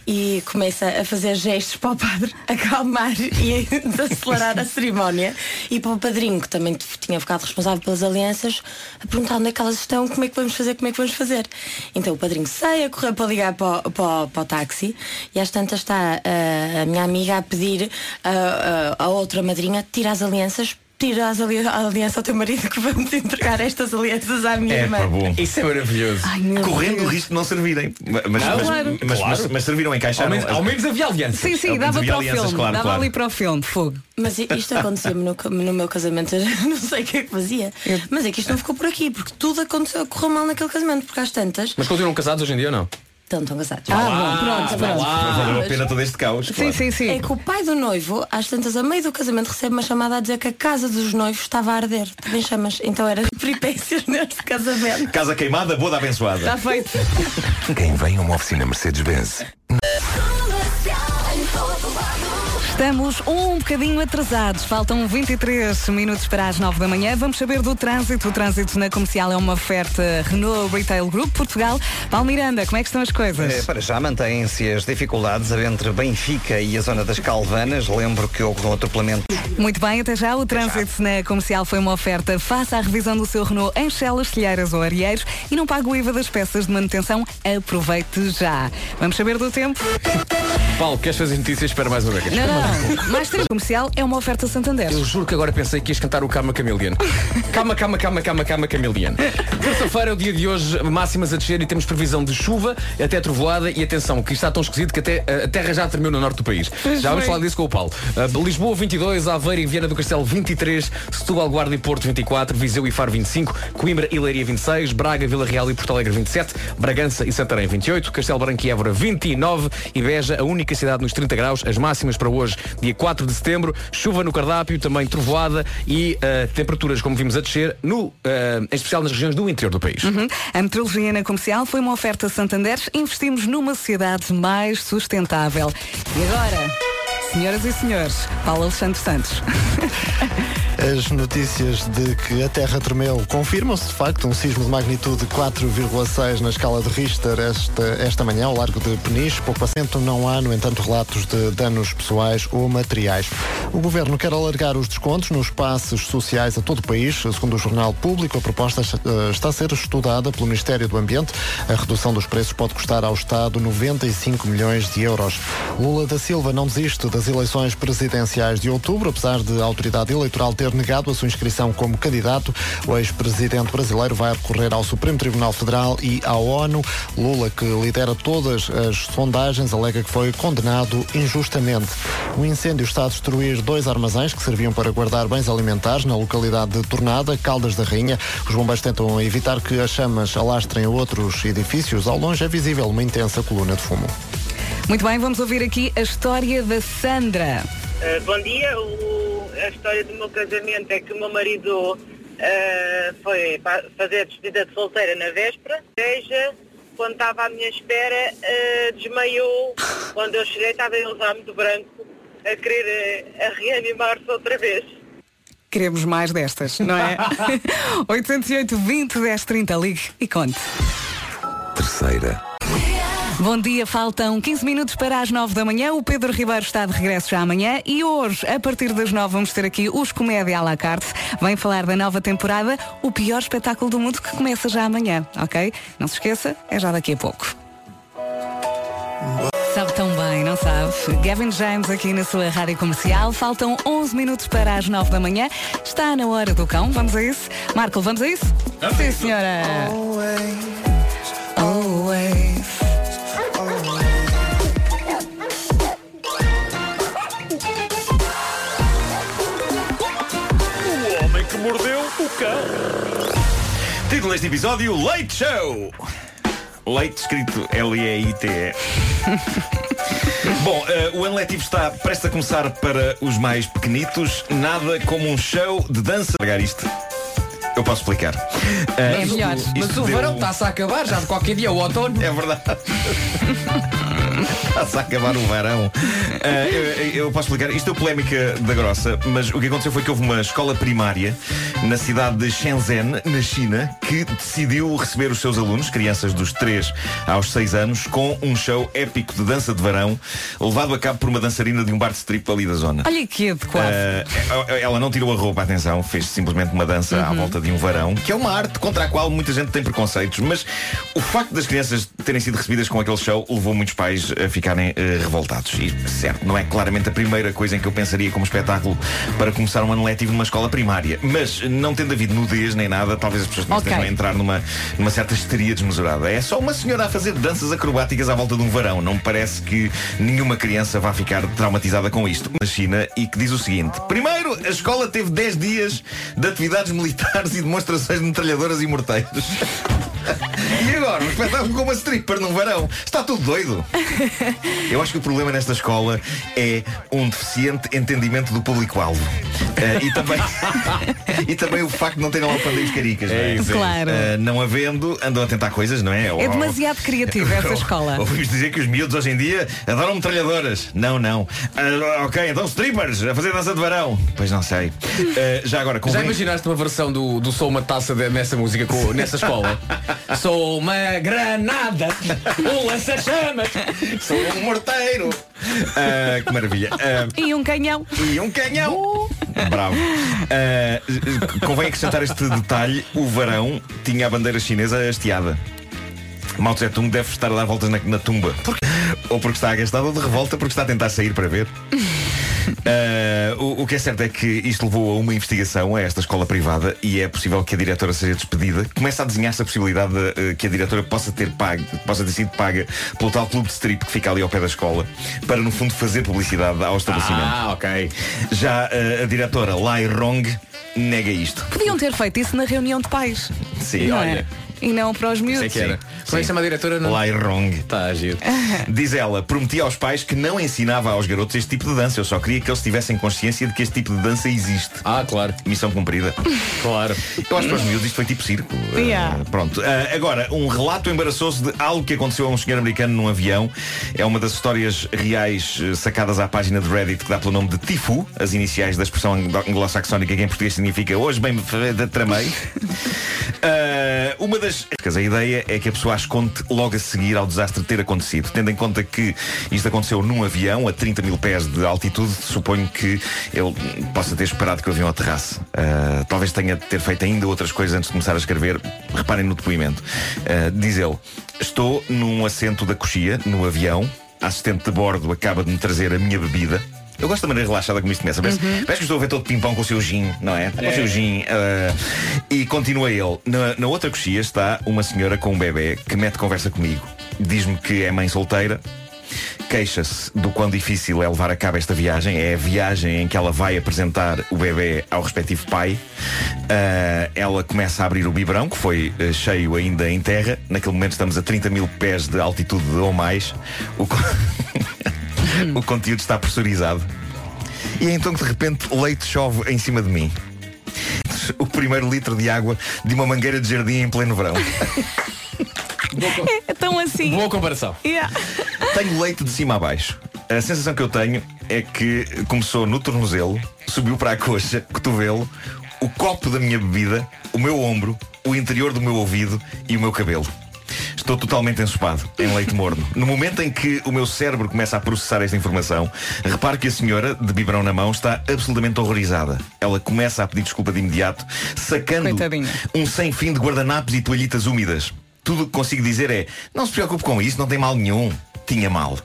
e começa a fazer gestos para o padre acalmar e acelerar a cerimónia e para o padrinho que também tinha ficado responsável pelas alianças a perguntar onde é que elas estão, como é que vamos fazer, como é que vamos fazer. Então o padrinho sai a correr para ligar para, o- para, para o táxi e às tantas está ah, a minha amiga a pedir a, a, a outra madrinha tira as alianças tira as ali- a aliança ao teu marido que vamos entregar estas alianças à minha É, irmã. pá, bom. Isso é maravilhoso. Correndo o risco de não servirem. Mas, Não, mas, claro. mas- Claro. mas- mas serviram, encaixaram. Ao menos- ao menos havia alianças. Sim, sim, dava havia para o alianças, filme. claro, dava claro. ali para o filme, fogo. Mas isto acontecia-me no, no meu casamento, não sei o que é que fazia. Mas é que isto não ficou por aqui, porque tudo aconteceu, correu mal naquele casamento, porque às tantas Mas continuam casados hoje em dia ou não? Estão, estão casados. Ah, bom, pronto, vai pronto. Valeu a pena todo este caos. Sim, claro. sim, sim. É que o pai do noivo, às tantas, a meio do casamento, recebe uma chamada a dizer que a casa dos noivos estava a arder. Também chamas. Então era peripécias neste casamento. Casa queimada, boda abençoada. Está feito. Quem vem a uma oficina Mercedes-Benz Estamos um bocadinho atrasados. Faltam 23 minutos para as 9 da manhã. Vamos saber do trânsito. O trânsito na comercial é uma oferta Renault Retail Group Portugal. Paulo Miranda, como é que estão as coisas? Eh, Para já mantêm-se as dificuldades entre Benfica e a zona das Calvanas. Lembro que houve um atropelamento. Muito bem, até já. O trânsito na comercial foi uma oferta. Faça a revisão do seu Renault em Chelas, Telheiras ou Arieiros e não pague o IVA das peças de manutenção. Aproveite já. Vamos saber do tempo? Paulo, queres fazer notícias? Espera mais uma vez. Não, não. Mais três comercial é uma oferta Santander. Eu juro que agora pensei que ias cantar o Cama Camilian. Calma, calma, calma, calma, calma, Camilian. Terça-feira é o dia de hoje, máximas a descer e temos previsão de chuva, até trovoada e atenção, que isto está tão esquisito que até eh, a terra já tremeu no norte do país. Pois já vamos foi. falar disso com o Paulo. Uh, Lisboa 22, Aveiro e Viana do Castelo 23, Setúbal, Guarda e Porto 24, Viseu e Faro 25, Coimbra e Leiria 26, Braga, Vila Real e Porto Alegre 27, Bragança e Santarém 28, Castelo Branco e Évora 29 e Beja, a única cidade nos 30 graus, as máximas para hoje, dia 4 de setembro, chuva no cardápio, também trovoada e uh, temperaturas, como vimos a descer, no, uh, em especial nas regiões do interior do país. Uhum. A metrologia na comercial foi uma oferta Santander. Investimos numa sociedade mais sustentável. E agora, senhoras e senhores, Paulo Alexandre Santos. As notícias de que a Terra tremeu confirmam-se, de facto, um sismo de magnitude 4,6 na escala de Richter esta, esta manhã, ao largo de Peniche. Pouco assento não há, no entanto, relatos de danos pessoais ou materiais. O Governo quer alargar os descontos nos passes sociais a todo o país. Segundo o Jornal Público, a proposta eh, está a ser estudada pelo Ministério do Ambiente. A redução dos preços pode custar ao Estado 95 milhões de euros. Lula da Silva não desiste das eleições presidenciais de outubro, apesar de a autoridade eleitoral ter negado a sua inscrição como candidato. O ex-presidente brasileiro vai recorrer ao Supremo Tribunal Federal e à ONU. Lula, que lidera todas as sondagens, alega que foi condenado injustamente. O incêndio está a destruir dois armazéns que serviam para guardar bens alimentares na localidade de Tornada, Caldas da Rainha. Os bombeiros tentam evitar que as chamas alastrem outros edifícios. Ao longe é visível uma intensa coluna de fumo. Muito bem, vamos ouvir aqui a história da Sandra. Uh, bom dia, O- a história do meu casamento é que o meu marido uh, foi fazer a despedida de solteira na véspera. Veja, quando estava à minha espera, uh, desmaiou. Quando eu cheguei estava ele já muito branco, a querer uh, a reanimar-se outra vez. Queremos mais destas, não é? 808 20 10 30, ligue e conte. Terceira. Bom dia, faltam 15 minutos para as 9 da manhã. O Pedro Ribeiro está de regresso já amanhã e hoje, a partir das 9, vamos ter aqui os Comédia à la carte. Vem falar da nova temporada, o pior espetáculo do mundo que começa já amanhã, ok? Não se esqueça, é já daqui a pouco. Sabe tão bem, não sabe? Gavin James aqui na sua rádio comercial. Faltam 11 minutos para as 9 da manhã. Está na hora do cão. Vamos a isso? Marco, vamos a isso? Sim, senhora. Título deste episódio: Leite Show. Leite escrito L-E-I-T-E. Bom, eh, o ano letivo está prestes a começar para os mais pequenitos. Nada como um show de dança. Largar isto. Eu posso explicar. Eh, isto- Mas isto o deu- verão está-se a acabar, já de qualquer dia o outono. É verdade. Está-se a acabar o verão. Ah, eu, eu posso explicar. Isto é polémica da grossa, mas o que aconteceu foi que houve uma escola primária na cidade de Shenzhen, na China, que decidiu receber os seus alunos, crianças dos 3 aos 6 anos, com um show épico de dança de verão, levado a cabo por uma dançarina de um bar de strip ali da zona. Olha que adequado. Ah, ela não tirou a roupa, atenção, fez simplesmente uma dança à volta de um varão, que é uma arte contra a qual muita gente tem preconceitos, mas o facto das crianças terem sido recebidas com aquele show levou muitos pais a ficarem eh, revoltados. E, certo, não é claramente a primeira coisa em que eu pensaria como espetáculo para começar um ano letivo numa escola primária, mas não tendo havido nudez nem nada, talvez as pessoas Ok. estejam a entrar numa, numa certa histeria desmesurada. É só uma senhora a fazer danças acrobáticas à volta de um varão. Não me parece que nenhuma criança vá ficar traumatizada com isto. Na China, e que diz o seguinte: primeiro, a escola teve 10 dias de atividades militares e demonstrações de metralhadoras e morteiros. E agora, um espetáculo com uma stripper num varão. Está tudo doido. Eu acho que o problema nesta escola é um deficiente entendimento do público-alvo. Eh, e, também, e também o facto de não terem lá pandeiros caricas. não é? isso, é Claro. Eh, não havendo, andam a tentar coisas, não é? É demasiado criativa essa escola. Ouvimos dizer que os miúdos hoje em dia adoram metralhadoras. Não, não. Ah, ok, então strippers a fazer dança de varão. Pois não sei. Já agora, Já convém... imaginaste uma versão do, do Sou uma taça de- nessa música com- nessa escola? Sou uma granada, um lança-chamas. Sou um morteiro. Ah, que maravilha. Ah, E um canhão. E um canhão. Bravo. Ah, convém acrescentar este detalhe: o varão tinha a bandeira chinesa hasteada. Mao Tse Tung deve estar a dar voltas na, na tumba. Ou porque está agastado ou de revolta porque está a tentar sair para ver. Ah, o, o que é certo é que isto levou a uma investigação a esta escola privada e é possível que a diretora seja despedida. Começa a desenhar-se a possibilidade de, eh, que a diretora possa ter, pago, possa ter sido paga pelo tal clube de strip que fica ali ao pé da escola para, no fundo, fazer publicidade ao estabelecimento. Ah, ok. Já eh, a diretora Lai Rong nega isto. Podiam ter feito isso na reunião de pais. Sim, Não olha. era? E não para os miúdos. Sei que era. Como é que chama a diretora? Não? Lai Rong. Está a giro. Diz ela, prometi aos pais que não ensinava aos garotos este tipo de dança. Eu só queria que eles tivessem consciência de que este tipo de dança existe. Ah, claro. Missão cumprida. Claro. Eu acho que para os miúdos isto foi tipo circo. Uh, Yeah. pronto. Uh, agora, um relato embaraçoso de algo que aconteceu a um senhor americano num avião. É uma das histórias reais uh, sacadas à página de Reddit que dá pelo nome de Tifu, as iniciais da expressão anglo- anglo-saxónica que em português significa hoje bem me tramei. Uh, uma das. A ideia é que a pessoa as conte logo a seguir ao desastre ter acontecido. Tendo em conta que isto aconteceu num avião a 30 mil pés de altitude, suponho que ele possa ter esperado que o avião aterrasse. Uh, talvez tenha de ter feito ainda outras coisas antes de começar a escrever. Reparem no depoimento. Uh, diz ele: Estou num assento da coxia, no avião. A assistente de bordo acaba de me trazer a minha bebida. Eu gosto da maneira relaxada como isto começa. Parece, parece que estou a ver todo pimpão com o seu gin, não é? Com o seu gin. ah, e continua ele. Na, na outra coxia está uma senhora com um bebê que mete conversa comigo. Diz-me que é mãe solteira. Queixa-se do quão difícil é levar a cabo esta viagem. É a viagem em que ela vai apresentar o bebê ao respectivo pai. Ah, ela começa a abrir o biberão, que foi ah, cheio ainda em terra. Naquele momento estamos a 30 mil pés de altitude ou mais. O o conteúdo está pressurizado. E é então que de repente leite chove em cima de mim. O primeiro litro de água de uma mangueira de jardim em pleno verão. É tão assim. Boa comparação. Yeah. Tenho leite de cima a baixo. A sensação que eu tenho é que começou no tornozelo, subiu para a coxa, cotovelo, o copo da minha bebida, o meu ombro, o interior do meu ouvido e o meu cabelo. Estou totalmente ensopado, em leite morno. No momento em que o meu cérebro começa a processar esta informação, reparo que a senhora, de biberão na mão, está absolutamente horrorizada. Ela começa a pedir desculpa de imediato, sacando Coitadinha. um sem fim de guardanapos e toalhitas úmidas. Tudo o que consigo dizer é, não se preocupe com isso, não tem mal nenhum. Tinha mal.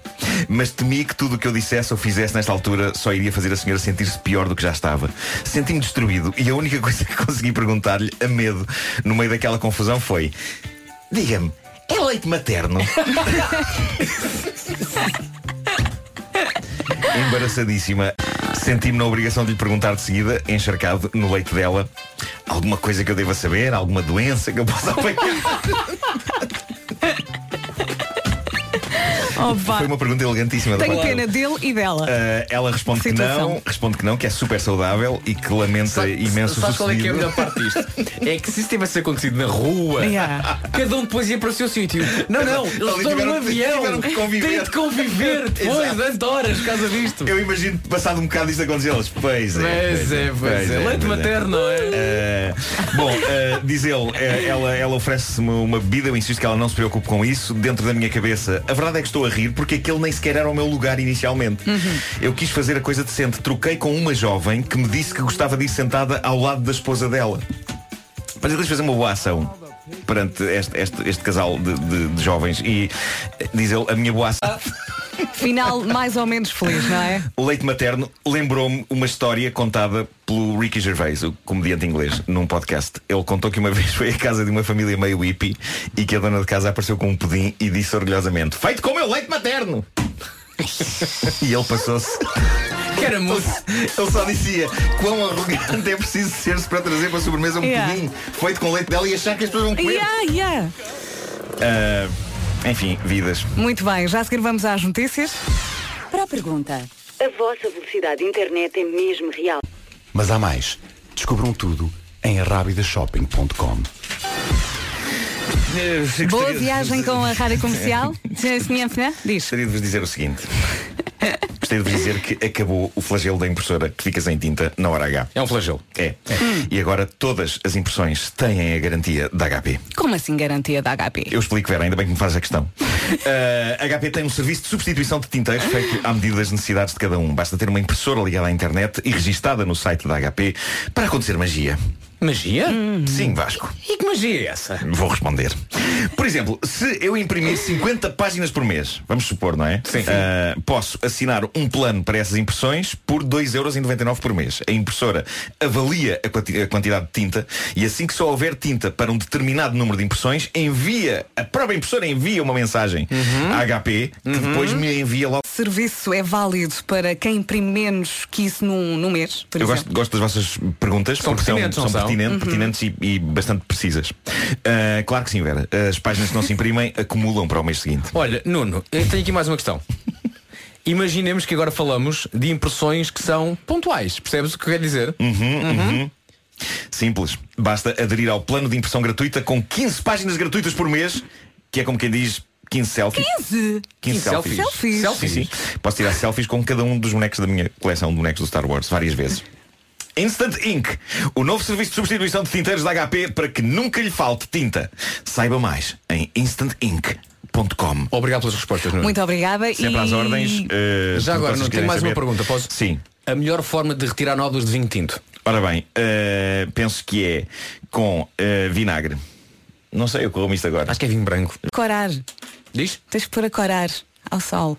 Mas temi que tudo o que eu dissesse ou fizesse nesta altura só iria fazer a senhora sentir-se pior do que já estava. Senti-me destruído e a única coisa que consegui perguntar-lhe, a medo, no meio daquela confusão foi Diga-me, é leite materno? Embaraçadíssima, senti-me na obrigação de lhe perguntar de seguida, encharcado no leite dela, alguma coisa que eu deva saber, alguma doença que eu possa apanhar. Opa. Foi uma pergunta elegantíssima. da Tenho parte pena dele e dela. Uh, ela responde que não, responde que não, que é super saudável e que lamenta imenso o Sabes qual é que é a melhor parte disto? É que se isso tivesse acontecido na rua, Yeah. cada um depois ia para o seu sítio. Não, não, eles estão no avião. Têm de conviver depois, durante horas, por causa disto. Eu imagino passado um bocado isto acontecer eles. Pois é. Pois é, pois é. Leite materno, não é? Uh, bom, uh, diz ele, uh, ela, ela oferece-me uma bebida, eu insisto que ela não se preocupe com isso. Dentro da minha cabeça, a verdade é que estou a rir porque aquele nem sequer era o meu lugar inicialmente. Eu quis fazer a coisa decente. Troquei com uma jovem que me disse que gostava de ir sentada ao lado da esposa dela. Para eles fazer uma boa ação perante este, este, este casal de, de- de jovens e diz ele, a minha boa ação. Final mais ou menos feliz, não é? O leite materno lembrou-me uma história contada pelo Ricky Gervais, o comediante inglês, num podcast. Ele contou que uma vez foi à casa de uma família meio hippie e que a dona de casa apareceu com um pudim e disse orgulhosamente Feito com o meu leite materno! e ele passou-se. Que era muito. Ele só dizia quão arrogante é preciso ser-se para trazer para a sobremesa um Yeah. pudim feito com leite dela e achar que as pessoas vão comer. Yeah, yeah. Ah, enfim, vidas. Muito bem, já a seguir vamos às notícias. Para a pergunta, a vossa velocidade de internet é mesmo real? Mas há mais. Descubram tudo em rabidashopping.com. Boa viagem com a rádio comercial. Diz. Gostaria de vos dizer o seguinte. Gostaria de vos dizer que acabou o flagelo da impressora que fica sem tinta na hora H. É um flagelo. É. E agora todas as impressões têm a garantia da HP. Como assim garantia da HP? Eu explico, Vera, ainda bem que me faz a questão. Uh, a HP tem um serviço de substituição de tinteiros feito à medida das necessidades de cada um. Basta ter uma impressora ligada à internet e registada no site da HP para acontecer magia. Magia? Sim, Vasco. E que magia é essa? Vou responder. Por exemplo, se eu imprimir 50 páginas por mês, vamos supor, não é? Sim. Ah, posso assinar um plano para essas impressões por 2,99€ por mês. A impressora avalia a, quanti- a quantidade de tinta e assim que só houver tinta para um determinado número de impressões, envia, a própria impressora envia uma mensagem à HP que depois me envia logo. O serviço é válido para quem imprime menos que isso num, num mês, por Eu exemplo. gosto, gosto das vossas perguntas São porque são, são são? Pertinentes, Uhum. pertinentes e, e bastante precisas. Ah, claro que sim, Vera. As páginas que não se imprimem acumulam para o mês seguinte. Olha, Nuno, eu tenho aqui mais uma questão. Imaginemos que agora falamos de impressões que são pontuais. Percebes o que eu quero dizer? Uhum. Simples. Basta aderir ao plano de impressão gratuita com 15 páginas gratuitas por mês, que é como quem diz 15 selfies. 15? 15 selfies. Selfies. Selfies, sim. Posso tirar selfies com cada um dos bonecos da minha coleção de bonecos do Star Wars, várias vezes. Instant Ink, o novo serviço de substituição de tinteiros da HP para que nunca lhe falte tinta. Saiba mais em instantink.com. Obrigado pelas respostas, Nuno. Muito obrigada. Sempre e... às ordens. eh, Já agora, não tenho mais uma saber. pergunta, posso? Sim. A melhor forma de retirar nódulos de vinho tinto. Ora bem, eh, penso que é com eh, vinagre. Não sei, eu corro isto agora. Acho que é vinho branco. Corar. Diz? Tens que pôr a corar ao sol.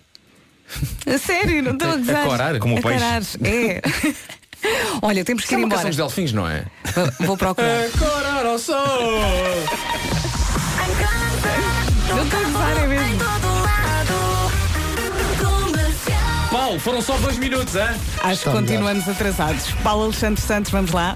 A sério, não estou a gozar. corar? Como o a peixe. corar. É. Olha, temos que é ir embora. canção dos delfins, não é? Vou- Vou procurar. Corar ao sol! Não estou a gozar, é mesmo. Paulo, foram só dois minutos, hein? Acho que continuamos atrasados. Paulo Alexandre Santos, vamos lá.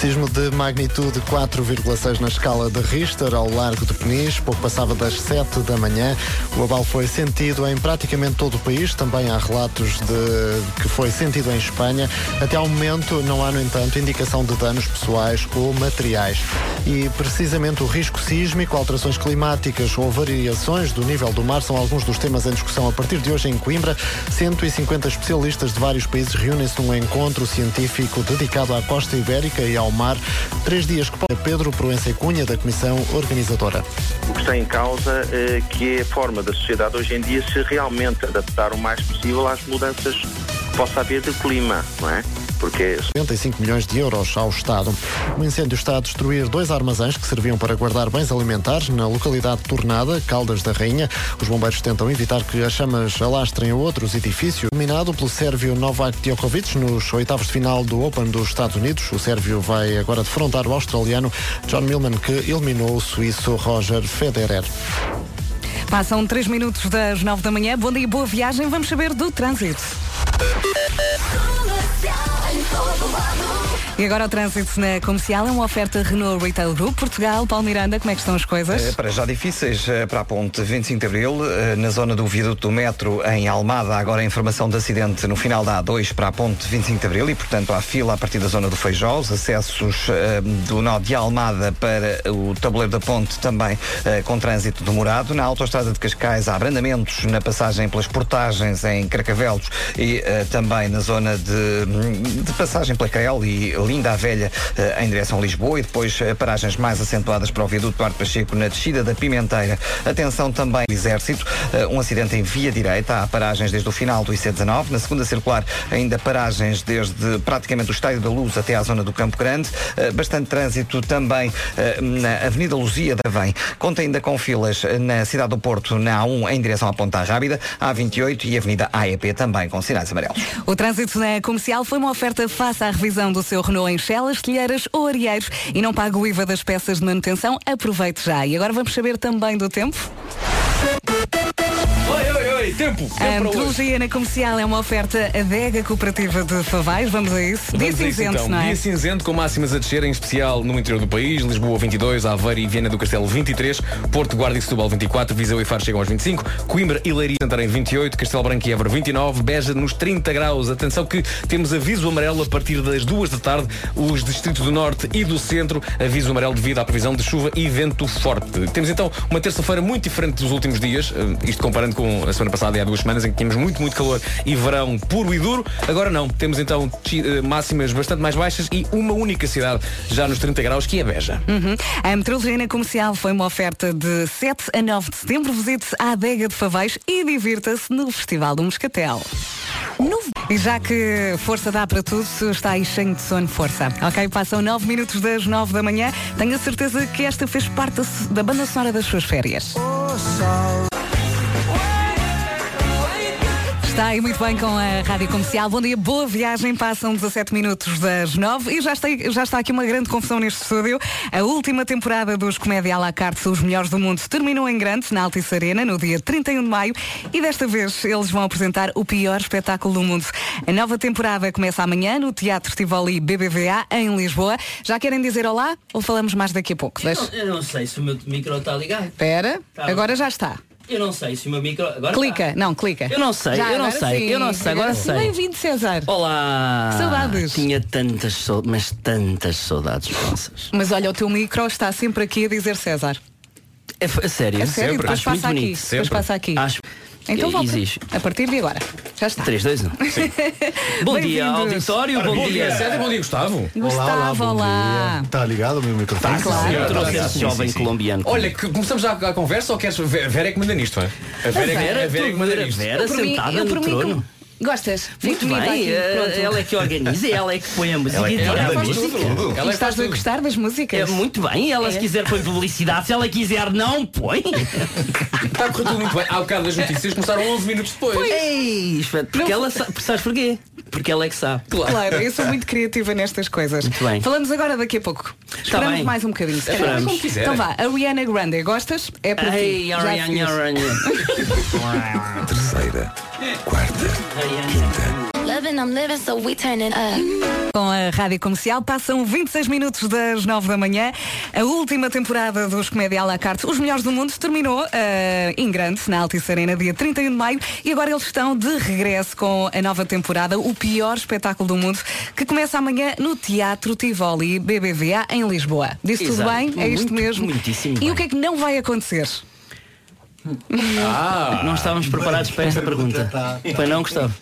Sismo de magnitude 4,6 na escala de Richter, ao largo de Peniche, pouco passava das 7 da manhã. O abalo foi sentido em praticamente todo o país, também há relatos de que foi sentido em Espanha. Até ao momento não há, no entanto, indicação de danos pessoais ou materiais. E precisamente o risco sísmico, alterações climáticas ou variações do nível do mar são alguns dos temas em discussão a partir de hoje em Coimbra. 150 especialistas de vários países reúnem-se num encontro científico dedicado à costa ibérica e ao mar. Três dias que Pedro Proença e Cunha, da Comissão Organizadora. O que está em causa eh, que é a forma da sociedade hoje em dia se realmente adaptar o mais possível às mudanças que possa haver de clima, não é? Porque 95 milhões de euros ao Estado. O incêndio está a destruir dois armazéns que serviam para guardar bens alimentares na localidade Tornada, Caldas da Rainha. Os bombeiros tentam evitar que as chamas alastrem a outros edifícios. Dominado pelo sérvio Novak Djokovic nos oitavos de final do Open dos Estados Unidos. O sérvio vai agora defrontar o australiano John Millman, que eliminou o suíço Roger Federer. Passam 3 minutos das 9 da manhã. Bom dia, boa viagem. Vamos saber do trânsito. Todo lado. E agora o trânsito na comercial é uma oferta Renault Retail Group Portugal. Paulo Miranda, como é que estão as coisas? Eh, Para já difíceis eh, para a ponte 25 de Abril, eh, na zona do viaduto do metro em Almada, agora a informação de acidente no final da A2 para a ponte 25 de Abril e, portanto, há fila a partir da zona do Feijó, os acessos eh, do nó de Almada para o tabuleiro da ponte também com trânsito demorado. Na autoestrada de Cascais há abrandamentos na passagem pelas portagens em Carcavelos e também na zona de, de passagem pela Crel e Linda a Velha eh, em direção a Lisboa e depois eh, paragens mais acentuadas para o viaduto Duarte Pacheco na descida da Pimenteira. Atenção também do Exército, eh, um acidente em via direita, há paragens desde o final do IC19, na segunda circular ainda paragens desde praticamente o Estádio da Luz até à zona do Campo Grande, bastante trânsito também na Avenida Luzia da Vem. Conta ainda com filas na cidade do Porto, na A1 em direção à Ponta Rábida, A28 e Avenida AEP também com sinais amarelos. O trânsito na comercial foi uma oferta face à revisão do seu Renault em Chelas, Telheiras ou Arieiros e não paga o IVA das peças de manutenção. Aproveite já. E agora vamos saber também do tempo. Oi, tempo. A tempo para hoje. metrologia na comercial é uma oferta adega cooperativa de Favais. Vamos a isso. Dia Vamos a isso, cinzento, então. não é? Dia cinzento com máximas a descer, em especial no interior do país. Lisboa 22, Aveiro e Viana do Castelo 23, Porto, Guarda e Setúbal 24, Viseu e Faro chegam aos 25, Coimbra e Leiria Santarém 28, Castelo Branco e Évora 29, Beja nos 30 graus. Atenção que temos aviso amarelo a partir das 2 da tarde. Os distritos do Norte e do Centro, aviso amarelo devido à previsão de chuva e vento forte. Temos então uma terça-feira muito diferente dos últimos dias, eh, isto comparando com a semana passada e há duas semanas em que tínhamos muito, muito calor e verão puro e duro. Agora não, temos então eh, máximas bastante mais baixas e uma única cidade já nos 30 graus, que é Beja. Uhum. A metrologia na comercial foi uma oferta de 7 a 9 de setembro. Visite a adega de Favais e divirta-se no Festival do Moscatel. E já que força dá para tudo, se está aí cheio de sono, força. Ok, passam 9 minutos das 9 da manhã. Tenho a certeza que esta fez parte da, da banda sonora das suas férias. Está aí muito bem com a Rádio Comercial. Bom dia, boa viagem. Passam 17 minutos das 9 e já está, já está aqui uma grande confusão neste estúdio. A última temporada dos Comédia à la carte, os melhores do mundo, terminou em grande, na Altice Arena, no dia 31 de maio. E desta vez eles vão apresentar o pior espetáculo do mundo. A nova temporada começa amanhã no Teatro Tivoli BBVA, em Lisboa. Já querem dizer olá ou falamos mais daqui a pouco? Eu não, eu não sei se o meu micro está ligado. Espera, Tá. agora já está. Eu não sei se o meu micro. Agora Clica, tá. não, clica. Eu não sei, Já, eu não agora sei, sim. eu não sei, agora sei. Bem-vindo, César. Olá! Saudades. Tinha tantas, mas tantas saudades vossas. Mas olha, o teu micro está sempre aqui a dizer César. É, a sério? A sério, depois Acho passa muito aqui. bonito. Depois passa aqui. Acho. Então volta. Existe. A partir de agora. Já está. 3, 2, 1. Bom dia, auditório, bom, bom dia. César, bom dia, Gustavo. Gustavo, olá. Está ligado o meu microfone? Tá, claro. Eu trouxe Obrigado. esse jovem sim, sim. colombiano. Olha, que começamos já a conversa ou queres. Vera Vera é que manda nisto, é? A Vera, é que- Vera, a Vera é a nisto. Vera por mim- sentada no trono. Gostas? Muito bem, aqui, eh, pronto. ela é que organiza, ela é que põe a música Ela é e que tira a faz música. tudo. Ela é Estás a gostar das músicas? É muito bem, ela É. se quiser põe publicidade, se ela quiser não põe. Está a correr tudo muito bem. Há bocado das notícias começaram 11 minutos depois. Ei, espera, porque ela sabe, sabes porquê? Porque ela é que sabe. Claro, eu sou muito criativa nestas coisas. Muito bem. Falamos agora daqui a pouco. Esperamos bem. mais um bocadinho. Esperamos. Como quiser. Então vá, a Rihanna Grande, gostas? É para ti. Ei, Ariana, seguiste. Ariana. Terceira, quarta, quinta. Loving, I'm living, so we turn it up. Com a Rádio Comercial passam 26 minutos das 9 da manhã. A última temporada dos Comédia à la carte, Os Melhores do Mundo, terminou eh, em grande, na Altice Arena, dia 31 de maio. E agora eles estão de regresso com a nova temporada, o pior espetáculo do mundo, que começa amanhã no Teatro Tivoli BBVA, em Lisboa. Disse tudo Exato. bem? É isto Muito, mesmo? muitíssimo E bem. o que é que não vai acontecer? Ah, Não estávamos preparados para esta pergunta. Foi não, Gustavo?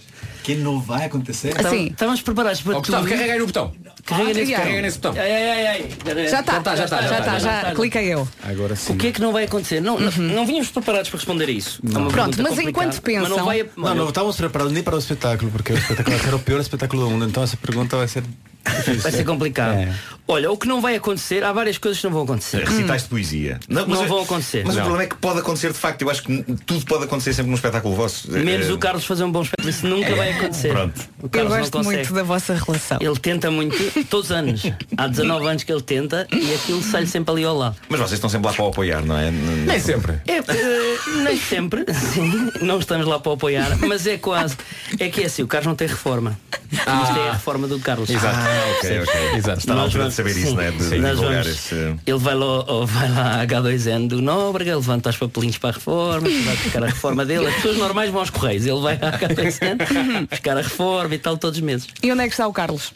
Que não vai acontecer? Assim, Estávamos preparados para Ó, Gustavo, tudo. carrega aí no botão. Carrega nesse Ah, Carrega nesse botão. Ai, ai, ai, ai. já está, Já está, já está, já está, já, cliquei eu. Agora sim. O que é que não vai acontecer? Não, não, não vínhamos preparados para responder a isso. É uma Pronto, mas enquanto pensam- Mas não vai. Não, não estamos preparados nem para o espetáculo, porque o espetáculo vai ser o pior espetáculo do mundo, então essa pergunta vai ser difícil. Vai ser complicado. É. Olha, o que não vai acontecer, há várias coisas que não vão acontecer. Recitais de poesia. Não, mas- vão acontecer. Mas Não. o problema é que pode acontecer de facto. Eu acho que tudo pode acontecer sempre num espetáculo vosso. Menos Eh, o Carlos fazer um bom espetáculo, isso nunca vai acontecer. Pronto. O Eu não gosto consegue. muito da vossa relação. Ele tenta muito, todos os anos. Há 19 anos que ele tenta e aquilo sai-lhe sempre ali ao lado. Mas vocês estão sempre lá para o apoiar, não é? Nem sempre. É, eh, nem sempre, sim, não estamos lá para o apoiar, mas é quase. É que é assim, o Carlos não tem reforma. Isto é a reforma do Carlos. Exato. Ah, ok, ok. Exato. Está na altura vamos- de saber isso, sim, não é? De sim, vamos- esse. Ele vai lá, vai lá à H2N do Nóbrega, levanta os papelinhos para a reforma, vai buscar a reforma dele. As pessoas normais vão aos Correios, ele vai à H2N buscar a reforma e tal todos os meses. E onde é que está o Carlos?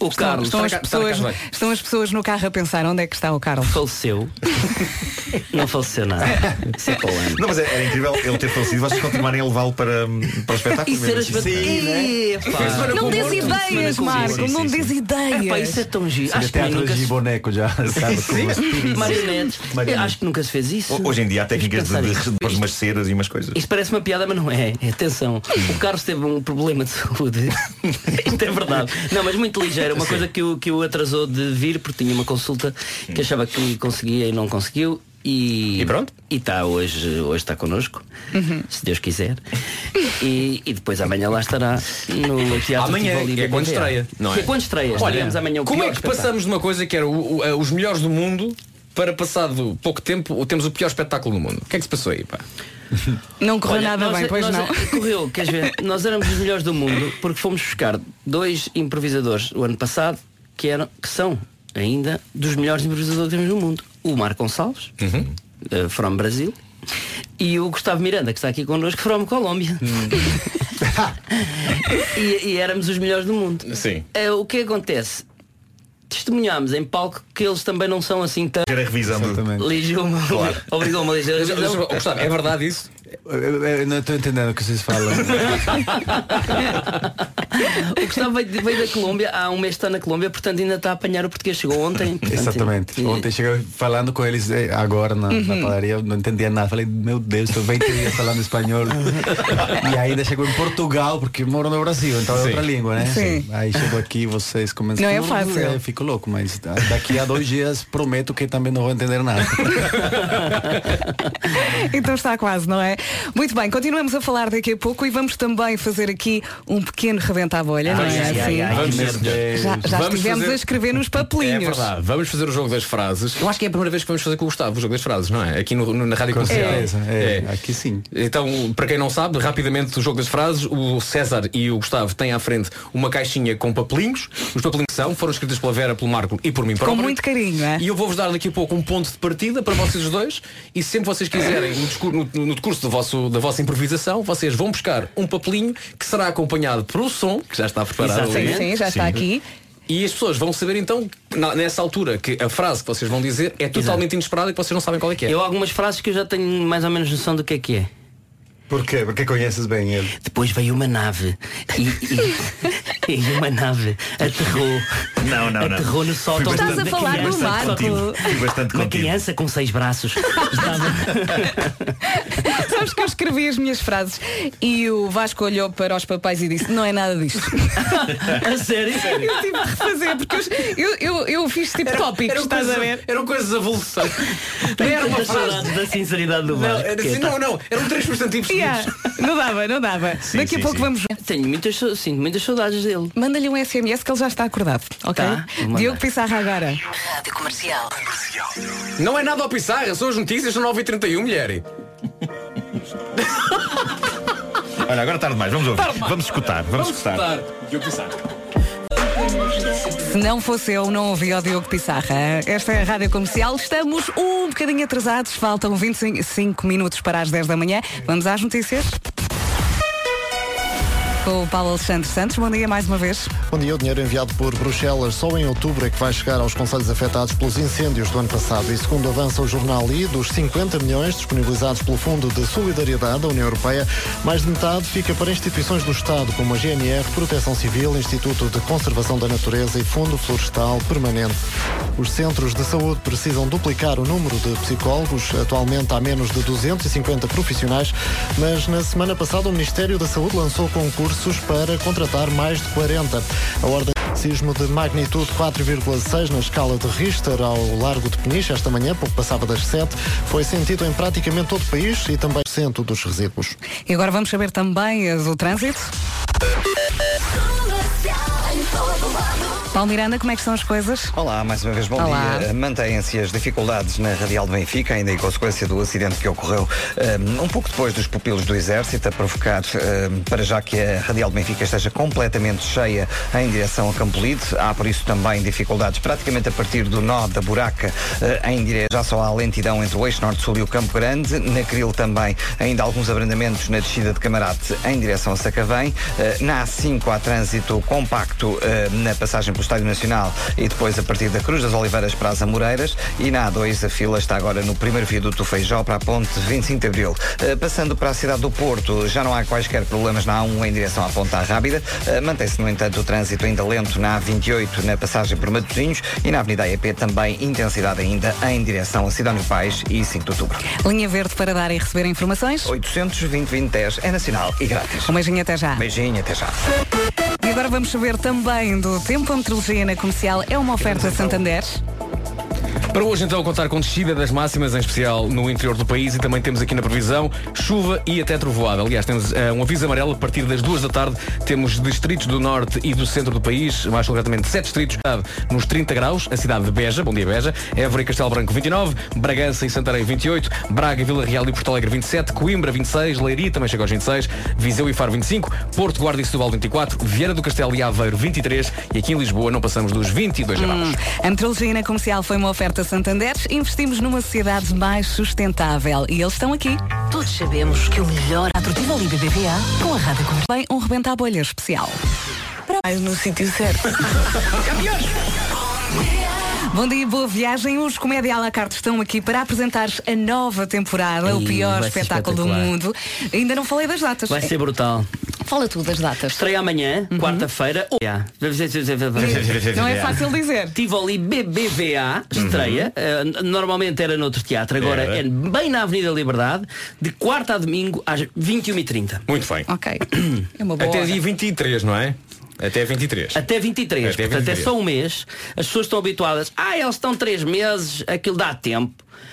O Estão, Carlos estão, as pessoas, estão as pessoas no carro a pensar onde é que está o Carlos. Faleceu. Não faleceu nada. Isso é para o ano. Não, mas é- era incrível ele ter falecido e vocês continuarem a levá-lo para, para o espetáculo. Isso era espetáculo. Não dês ideias, Marco, não dês ideias. Isso é tão giro. Seria Acho que nunca de boneco já. Marionetes. Acho que nunca se fez isso. Ho- Hoje em dia há técnicas de, umas ceras e umas coisas. Isto parece uma piada, mas não é. Atenção, o Carlos teve um problema de saúde. Isto é verdade. Não, mas muito ligeiro. Uma coisa que o, que o atrasou de vir, porque tinha uma consulta que achava que conseguia e não conseguiu. E, pronto. E está hoje, hoje está connosco, se Deus quiser. E, e depois amanhã lá estará no Teatro Amanhã é quando estreia, não Que é? é quando estreia. Olha, amanhã o como é que espetáculo. passamos de uma coisa que era o- o- eh, os melhores do mundo para passado pouco tempo temos o pior espetáculo do mundo? O que é que se passou aí, pá? Não correu Olha, nada nós- bem, pois nós- não. Correu, queres ver? Nós éramos os melhores do mundo porque fomos buscar dois improvisadores o ano passado que, eram, que são ainda dos melhores improvisadores que temos no mundo. O Marco Gonçalves, eh, from Brasil, e o Gustavo Miranda, que está aqui connosco, from Colômbia. e, e éramos os melhores do mundo. Sim. Eh, o que acontece? Testemunhámos em palco que eles também não são assim tão. Era a revisão do. Obrigou-me a ligeira revisão. Gustavo, é verdade isso? Eu, não estou entendendo o que vocês falam. O Gustavo veio, veio da Colômbia, há um mês está na Colômbia, portanto ainda está a apanhar o português. Chegou ontem. portanto, Exatamente. Ontem cheguei falando com eles eh, agora na, na Uhum. padaria, eu não entendia nada. Falei, meu Deus, estou 20 dias falando espanhol. e ainda chegou em Portugal, porque moro no Brasil, então é Sim. outra língua, né? Sim. Aí chegou aqui, vocês começam. Não é fácil. Eu fico louco, mas da- daqui a dois dias prometo que também não vou entender nada. Então está quase, não é? Muito bem, continuamos a falar daqui a pouco e vamos também fazer aqui um pequeno rebenta à bolha, não é assim? Vamos. Já, já Vamos estivemos fazer- a escrever nos É papelinhos. verdade. Vamos fazer o jogo das frases. Eu acho que é a primeira vez que vamos fazer com o Gustavo, o jogo das frases, não é? Aqui no, no- na Rádio Com Comercial. certeza, é, aqui sim. Então, para quem não sabe, rapidamente o jogo das frases, o César e o Gustavo têm à frente uma caixinha com papelinhos. Os papelinhos são, foram escritos pela Vera, pelo Marco e por mim Com próprio. muito carinho, é? E eu vou-vos dar daqui a pouco um ponto de partida para vocês dois e sempre vocês quiserem, no, no- no decurso do vosso, da vossa improvisação, vocês vão buscar um papelinho que será acompanhado por um som, que já está preparado Sim, já está aqui. E as pessoas vão saber então, nessa altura, que a frase que vocês vão dizer é totalmente inesperada e que vocês não sabem qual é que é. Eu algumas frases que eu já tenho mais ou menos noção do que é que é. Porquê? Porque conheces bem ele. Depois veio uma nave e, e, e uma nave aterrou. Não, não, não. Aterrou no sótão. Estás a falar do criança. Marco. Contigo. Fui bastante Uma criança com seis braços. Estava... Sabes que eu escrevi as minhas frases e o Vasco olhou para os papéis e disse, não é nada disto. a sério? Eu tive a refazer, porque eu, eu, eu, eu fiz tipo tópicos, eram estás coisas, a ver? Eram coisas avulsas. Não era uma frase. da sinceridade do Não, Marco. era assim, tá- não, não, eram três substantivos Seguidos. não dava, não dava. Sim, Daqui a sim, pouco sim. vamos. Tenho muitas, sinto muitas saudades dele. Manda-lhe um SMS que ele já está acordado, ok? Tá. Diogo Pissarra agora. Rádio Comercial. Não é nada ao pissarra, são as notícias, são 9h31, mulher. Olha, agora tarde demais. Vamos ouvir. Vamos escutar. Vamos, escutar. Diogo Pissarra. Se não fosse eu, não ouvia o Diogo Pissarra. Esta é a Rádio Comercial. Estamos um bocadinho atrasados. Faltam 25 minutos para as 10 da manhã. Vamos às notícias. Com o Paulo Alexandre Santos. Bom dia mais uma vez. Bom dia, o dinheiro enviado por Bruxelas só em outubro é que vai chegar aos conselhos afetados pelos incêndios do ano passado. E segundo avança o jornal I, dos 50 milhões disponibilizados pelo Fundo de Solidariedade da União Europeia, mais de metade fica para instituições do Estado, como a GNR, Proteção Civil, Instituto de Conservação da Natureza e Fundo Florestal Permanente. Os centros de saúde precisam duplicar o número de psicólogos. Atualmente há menos de 250 profissionais, mas na semana passada o Ministério da Saúde lançou concurso recursos para contratar mais de 40. A ordem sismo de magnitude 4,6 na escala de Richter ao largo de Peniche esta manhã, pouco passava das 7, foi sentido em praticamente todo o país e também centro dos resíduos. E agora vamos saber também do trânsito. Paulo Miranda, como é que são as coisas? Olá, mais uma vez bom Olá. dia. Mantêm-se as dificuldades na Radial de Benfica, ainda em consequência do acidente que ocorreu um, um pouco depois dos pupilos do Exército, a provocar um, para já que a Radial de Benfica esteja completamente cheia em direção a Campolide. Há por isso também dificuldades praticamente a partir do nó da buraca uh, em direção. Já só há lentidão entre o eixo norte-sul e o Campo Grande. Na Cril também ainda alguns abrandamentos na descida de Camarate em direção a Sacavém. Na A5 há trânsito compacto na passagem pelo Estádio Nacional e depois a partir da Cruz das Oliveiras para as Amoreiras e na A2 a fila está agora no primeiro viaduto do Feijó para a ponte 25 de Abril. Uh, passando para a cidade do Porto, já não há quaisquer problemas na A1 em direção à Ponta Rábida. Uh, Mantém-se, no entanto, o trânsito ainda lento na A28 na passagem por Matosinhos e na Avenida AEP também intensidade ainda em direção a Sidónio Pais e 5 de Outubro. Linha Verde para dar e receber informações. 820 2010 é nacional e grátis. Um beijinho até já. Beijinho até já. Agora vamos saber também do tempo. A meteorologia na comercial é uma oferta Santander. Para hoje, então, contar com descida das máximas, em especial no interior do país, e também temos aqui na previsão chuva e até trovoada. Aliás, temos eh, um aviso amarelo a partir das duas da tarde. Temos distritos do norte e do centro do país, mais concretamente sete distritos, nos 30 graus. A cidade de Beja, bom dia Beja, Évora e Castelo Branco 29, Bragança e Santarém 28, Braga, Vila Real e Porto Alegre 27, Coimbra 26, Leiria também chega aos 26, Viseu e Faro 25, Porto, Guarda e Setúbal 24, Vieira do Castelo e Aveiro 23 e aqui em Lisboa não passamos dos 22 graus. Hum, a meteorologia na comercial foi uma oferta Santander. Investimos numa sociedade mais sustentável e eles estão aqui. Todos sabemos que o melhor atrativo ali BBVA com a Rádio Comercial. Bem, um rebenta a bolha especial. Mais no sítio certo. Bom dia, boa viagem. Os Comédia à la carte estão aqui para apresentar a nova temporada, o Ih, pior espetáculo do mundo. Ainda não falei das datas. Vai ser brutal. Fala tu das datas. Estreia amanhã, quarta-feira. Oh, yeah. Não é fácil dizer. Tivoli BBVA, estreia. Eh, n- normalmente era noutro teatro, agora Era. é bem na Avenida Liberdade, de quarta a domingo às 21h30. Muito bem. Ok. É uma boa. Até hora. dia 23, não é? Até 23. Até 23, Até portanto 23. é só um mês. As pessoas estão habituadas. Ah, eles estão três meses, aquilo dá tempo.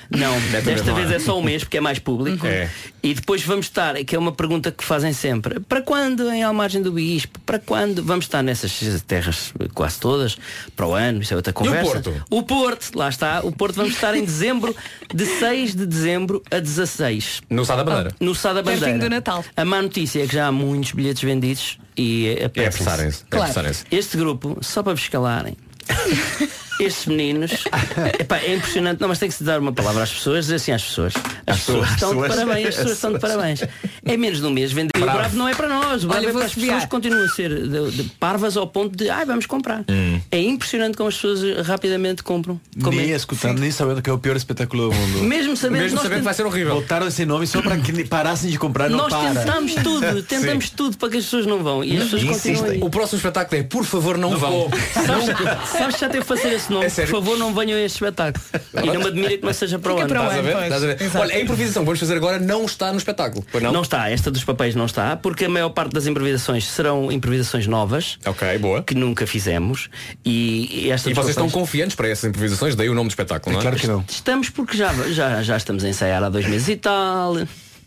Não, Desta vez é só um mês porque é mais público. É. E depois vamos estar, que é uma pergunta que fazem sempre. Para quando em Almargem do Bispo? Para quando? Vamos estar nessas terras quase todas, para o ano, isso é outra conversa. Porto? O Porto, lá está. O Porto vamos estar em dezembro, de 6 de dezembro a 16. No Sá da Bandeira. No Sá da Pertinho Bandeira. do Natal. A má notícia é que já há muitos bilhetes vendidos e É apressem-se. apressarem-se. É Claro. apressarem-se. Este grupo, só para vos calarem, estes meninos, epá, é impressionante, não, mas tem que se dar uma palavra às pessoas, dizer assim às pessoas. As pessoas estão de pessoas. parabéns, as pessoas estão de parabéns. É menos de um mês vender. E o Bravo. bravo não é para nós, o bravo Olha, é para as pessoas que continuam a ser de, de parvas ao ponto de ai, vamos comprar. Hum. É impressionante como as pessoas rapidamente compram. Como Nem é- escutando, nem sabendo que é o pior espetáculo do mundo. Mesmo sabendo, Mesmo nós sabendo que vai ser horrível. Botaram esse nome só para que parassem de comprar, não Nós para. tentamos tudo, tentamos tudo para que as pessoas não vão. E as pessoas continuam aí. O próximo espetáculo é Por favor não, vão. Sabes, sabes que já teve que fazer esse nome? É Por favor, não venham a este espetáculo. E não me admira que não seja para o ano. para o Estás a ver? Estás a ver? Olha, a improvisação que vamos fazer agora não está no espetáculo. Pois não? Não está, esta dos papéis não está, porque a maior parte das improvisações serão improvisações novas. Ok, boa. Que nunca fizemos. E, e esta E vocês estão papéis- confiantes para essas improvisações? Daí o nome do espetáculo, não é? Claro que não. Estamos porque já, já, já estamos a ensaiar há dois meses e tal.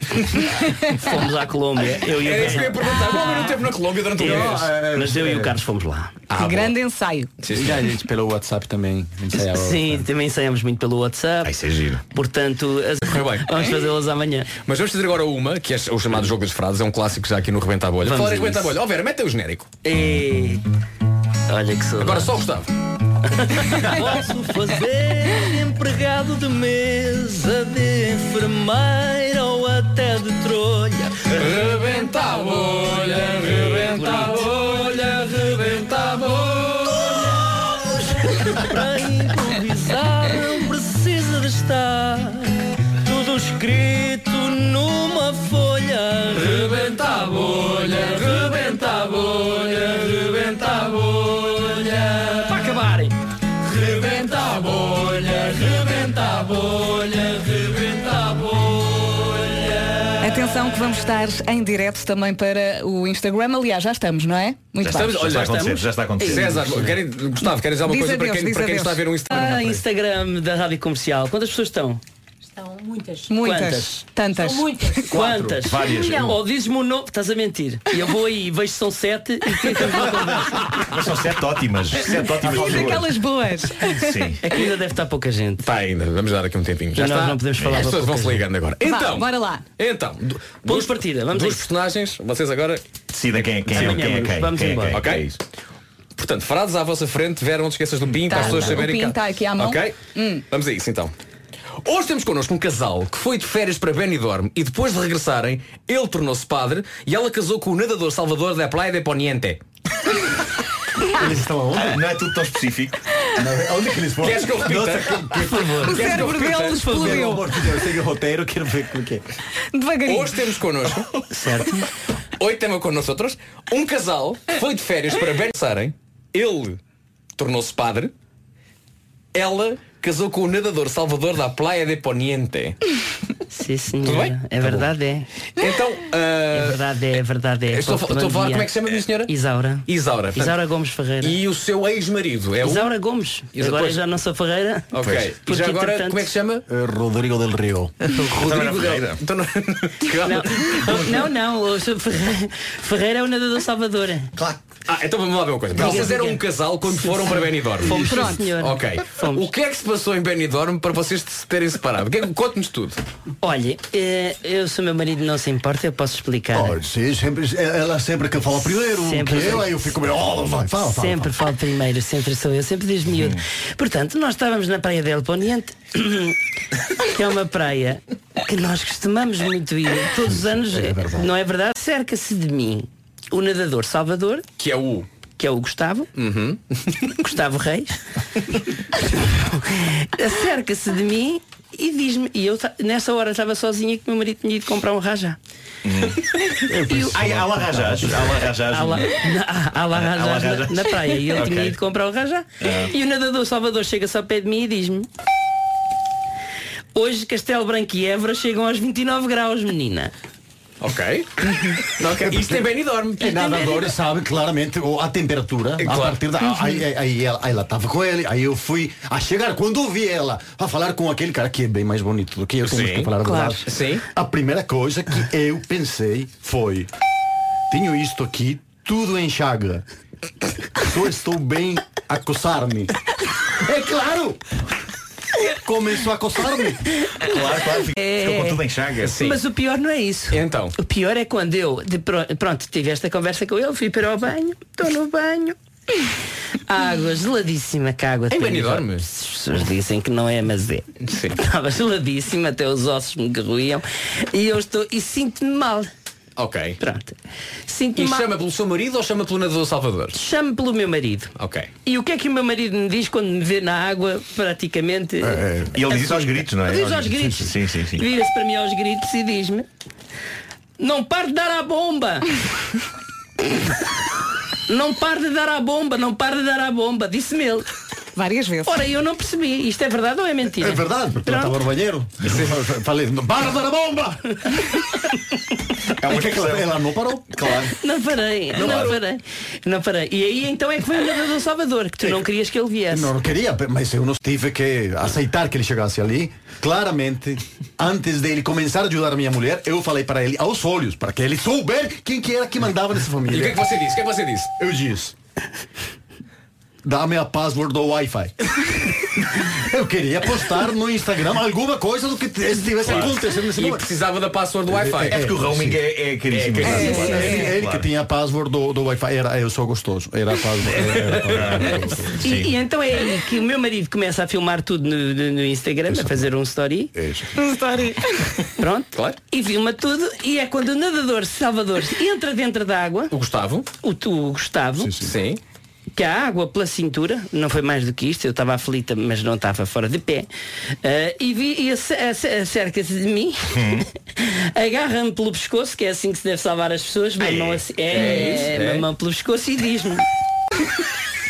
fomos à Colômbia. Eu e o Era isso que eu ia perguntar. O homem não esteve na Colômbia durante Eu- mês. Mas eu e o Carlos fomos lá. Ah, Que boa. grande ensaio. E a gente pelo WhatsApp também ensaiava. Sim, também ensaiamos muito pelo WhatsApp. Isso é giro. Portanto, as- Correu bem. vamos fazê-las amanhã. Mas vamos fazer agora uma, que é o chamado Jogo das Frases, é um clássico já aqui no Rebenta a Bolha. Vamos Falar em a Rebenta a isso. Bolha. Ó Vera, mete o genérico. E... Olha que saudade. Agora só o Gustavo. Posso fazer empregado de mesa, de enfermeira até de trolha. Rebenta a bolha, rebenta a bolha, rebenta a bolha. Para improvisar não precisa de estar tudo escrito numa folha. Rebenta a bolha, rebenta a bolha, Atenção que vamos estar em direto também para o Instagram. Aliás, já estamos, não é? Muito Já bem. estamos, olha, já acontecer, estamos. já está a acontecer. César, querem, Gustavo, queres dizer alguma Diz coisa para adeus, quem, diz para quem está a ver o Instagram? Ah, Instagram da Rádio Comercial. Quantas pessoas estão? Estão muitas. Muitas. Quantas? Tantas. São muitas. Quantas? Várias. Ou dizes-me um novo, estás a mentir. E eu vou aí e vejo que são sete e tentamos uma conversa. Mas são sete ótimas. Sete ótimas E daquelas boas. Sim. É que ainda deve estar pouca gente. Está ainda, vamos dar aqui um tempinho. Já está. não podemos falar As pessoas vão se ligando agora. Então, bora lá. então, de partida, vamos isso. personagens, vocês agora. Decidem quem é quem, é, quem é vamos, quem. vamos quem é embora. quem. Ok? É. Portanto, frases à vossa frente, Vera, não te esqueças do PIN Tá, para as pessoas o saberem. PIN que- tá aqui à mão. Ok? Hum. Vamos a isso então. Hoje temos connosco um casal que foi de férias para Benidorm e depois de regressarem, ele tornou-se padre e ela casou com o nadador Salvador da Praia de Poniente. Eles estão aonde? Não é tudo tão específico. Onde que eles foram? Queres que eu repita? Nossa, que- Por favor. O cérebro deles Pelo explodiu. tem o roteiro, quero ver como que é. Devagarinho. Hoje temos connosco, Certo? hoje temos com nós outros, um casal foi de férias para Benidorm. Ele tornou-se padre. Ela casou com o nadador Salvador da Praia de Poniente. Sim, senhor. Tudo bem? É verdade, é. Então, É ah, verdade, é, é verdade, é. estou, estou a falar, como é que se chama a minha senhora? Isaura. Isaura. portanto, Isaura Gomes Ferreira. E o seu ex-marido é o. Isaura Gomes. E Agora depois- já não sou Ferreira. Ok. E Porque, já agora, entretanto- como é que se chama? Eh, Rodrigo del Rio. Rodrigo Ferreira. Del. Então, não... Não, não, Ferreira é o nadador Salvador. Claro. Ah, então vamos lá ver uma coisa. Diga, Vocês eram um casal quando foram para Benidorm. Fomos, Pronto. senhor. Ok. Fomos. O que é que se passou em Benidorm para vocês se terem separado? Que- Conte-nos tudo. Olha, eh, eu se o meu marido não se importa, eu posso explicar. Oh, sim, sempre, ela sempre que fala primeiro Sempre. que eu, aí eu fico meio, oh, vai, fala, fala. sempre falo primeiro, sempre sou eu, sempre diz miúdo. Portanto, nós estávamos na praia del Poniente, que é uma praia que nós costumamos muito ir todos os anos, não é verdade? Cerca-se de mim o nadador Salvador, Que é o. que é o Gustavo, Uhum. Gustavo Reis, acerca-se de mim e diz-me, e eu nessa hora estava sozinha que o meu marido tinha ido comprar um rajá. Rajás. Lá rajás. Há lá, na- rajás praia e ele tinha ido comprar o rajá. Ah. E o nadador Salvador chega-se ao pé de mim e diz-me Hoje Castelo Branco e Évora chegam aos 29 graus, menina. Ok. ok. Isto é Benidorm. E nadador sabe claramente o- a temperatura a Claro. partir da. Aí, aí, aí ela, aí ela tava com ele, aí eu fui a chegar. Quando eu vi ela a falar com aquele cara que é bem mais bonito do que eu, temos que falar a claro. verdade. Sim. A primeira coisa que eu pensei foi: tenho isto aqui tudo em chaga. Só estou bem a coçar-me. É claro! Começou a coçar-me. Claro, claro. Fica, ficou com tudo em chaga. Sim. Mas o pior não é isso. Então. O pior é quando eu, de pro- pronto, tive esta conversa com ele, fui para o banho, estou no banho. Água geladíssima, que a água Em tem- Benidorm? As pessoas dizem que não é, mas é. Sim. Estava geladíssima, até os ossos me garruíam. E eu estou, e sinto-me mal. Ok. Pronto. E Sinto-me mal. chama pelo seu marido ou chama pelo nadador Salvador? Chame pelo meu marido. Ok. E o que é que o meu marido me diz quando me vê na água, praticamente? E ele diz isso aos gritos, não é? Diz aos gritos. Sim, sim, sim. Vira-se para mim aos gritos e diz-me: Não pare de dar à bomba! não pare de dar à bomba, não pare de dar à bomba, disse-me ele. Várias vezes. Ora, eu não percebi. Isto é verdade ou é mentira? É verdade, porque eu estava no banheiro. Falei, para dar a bomba! É uma Porque ela, não parou. Claro. Não parei, não, parei. Não parei. E aí então é que foi o nadador Salvador, que tu não querias que ele viesse. Não, não queria, mas eu não tive que aceitar que ele chegasse ali. Claramente, antes dele começar a ajudar a minha mulher, eu falei para ele aos olhos, para que ele souber quem que era que mandava nessa E o que é família. que você disse? O que é que você disse? Eu disse. Dá-me a password do Wi-Fi. eu queria postar no Instagram alguma coisa do que estivesse Claro. acontecendo nesse E momento. precisava da password do Wi-Fi. É porque o roaming é, é caríssimo. É caríssimo. Claro. Ele, ele Claro. que tinha a password do, do Wi-Fi era eu sou gostoso. Era a password. Era, era. E, e então é aí que o meu marido começa a filmar tudo no, no- no Instagram, a fazer um story. Isso. Pronto. Claro. E filma tudo. E é quando o nadador Salvador entra dentro da água, O Gustavo? o, tu, o Gustavo, Sim. Que a água pela cintura, não foi mais do que isto, eu estava aflita, mas não estava fora de pé, ah, e vi ace- ace- acerca-se de mim, agarra-me pelo pescoço, que é assim que se deve salvar as pessoas, Ah, é? assim, é, É isso, é. uma mão pelo pescoço e diz-me,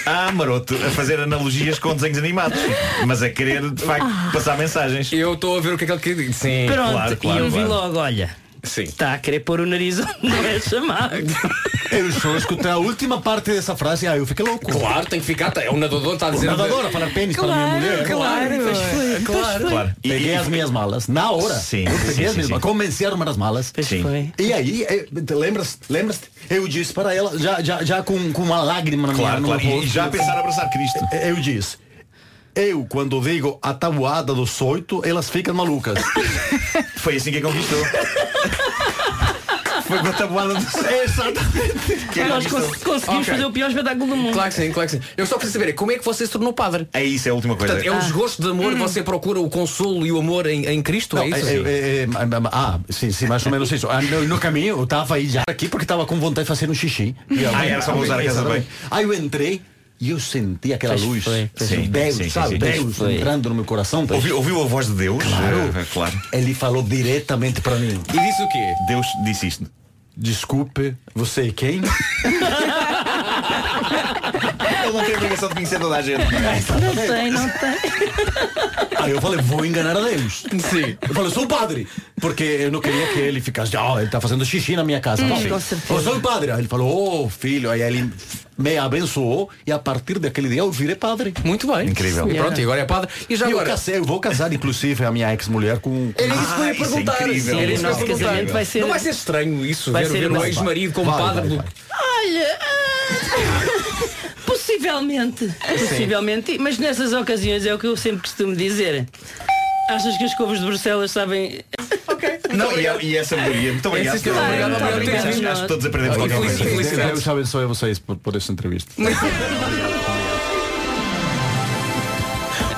Ah, maroto, a fazer analogias com desenhos animados. Mas a querer, de facto, passar mensagens. Eu estou a ver o que é que ele quer dizer. Sim. pronto, claro, claro, e eu vi claro. logo, olha, Sim. Está a querer pôr o nariz onde não é chamado. Eu só escutei a última parte dessa frase e aí eu fiquei louco. Claro, tem que ficar. É o nadador está a O dizer. nadador a falar pênis para a minha mulher. claro, pois foi, claro. Claro. E- Peguei e- as minhas malas na hora. Sim, eu peguei sim, as minhas malas. Convenci a arrumar as malas. Sim. E aí, eh, te lembras, lembras? Eu disse para ela, já, já, já com, com uma lágrima na minha Claro, no claro. E já pensar em abraçar Cristo. Eu disse. Eu, quando digo a tabuada dos oito, elas ficam malucas. Foi assim que conquistou. Foi com a tabuada do Exatamente. Que a Nós cons- conseguimos Ok. fazer o pior espetáculo do mundo. Claro que sim, claro que sim. Eu só preciso saber é como é que você se tornou padre. É isso, é a última coisa. Portanto, é um desgosto de amor, você procura o consolo e o amor em, em Cristo, Não, é isso? é- é- é- ah, sim, sim, mais ou menos isso. Ah, no, no caminho, eu estava aí já aqui porque estava com vontade de fazer um xixi. E eu- Ah, era só para usar a casa Exatamente. bem. Aí eu entrei e eu senti aquela Pois luz. foi, pois foi. Deus, Sim, sim, sabe? sim. Deus Foi. entrando no meu coração. Ouviu, ouviu a voz de Deus? Claro. Eh, claro. Ele falou diretamente para mim. E disse o quê? Deus disse isto. Desculpe, você é quem? Ele não tem a obrigação de conhecer toda a gente. Não tem, não tem. Aí eu falei, vou enganar a Deus. Sim. Eu falei, sou padre. Porque eu não queria que ele ficasse, ah, ele está fazendo xixi na minha casa. Hum, Eu sou padre. Aí ele falou, oh filho, aí ele me abençoou e a partir daquele dia eu virei padre. Muito bem. Incrível. E pronto, e agora é padre. E já E eu agora? casei, eu vou casar inclusive a minha ex-mulher com. com- Era isso que eu ia isso é perguntar. Era O isso que eu ia nosso perguntar. vai ser- Não vai ser estranho isso, Vai ver, ser ver o ex-marido como Vai, padre vai, do. vai. Olha, ah, possivelmente, possivelmente, mas nessas ocasiões é o que eu sempre costumo dizer. Achas que as couves de Bruxelas sabem. Não, e, é- e essa melhoria. Muito obrigado. sim, senhor. Obrigado, Muito obrigado. Acho, acho- acho que todos aprendemos qualquer coisa. felicidades. Deus abençoe a vocês por, por esta entrevista.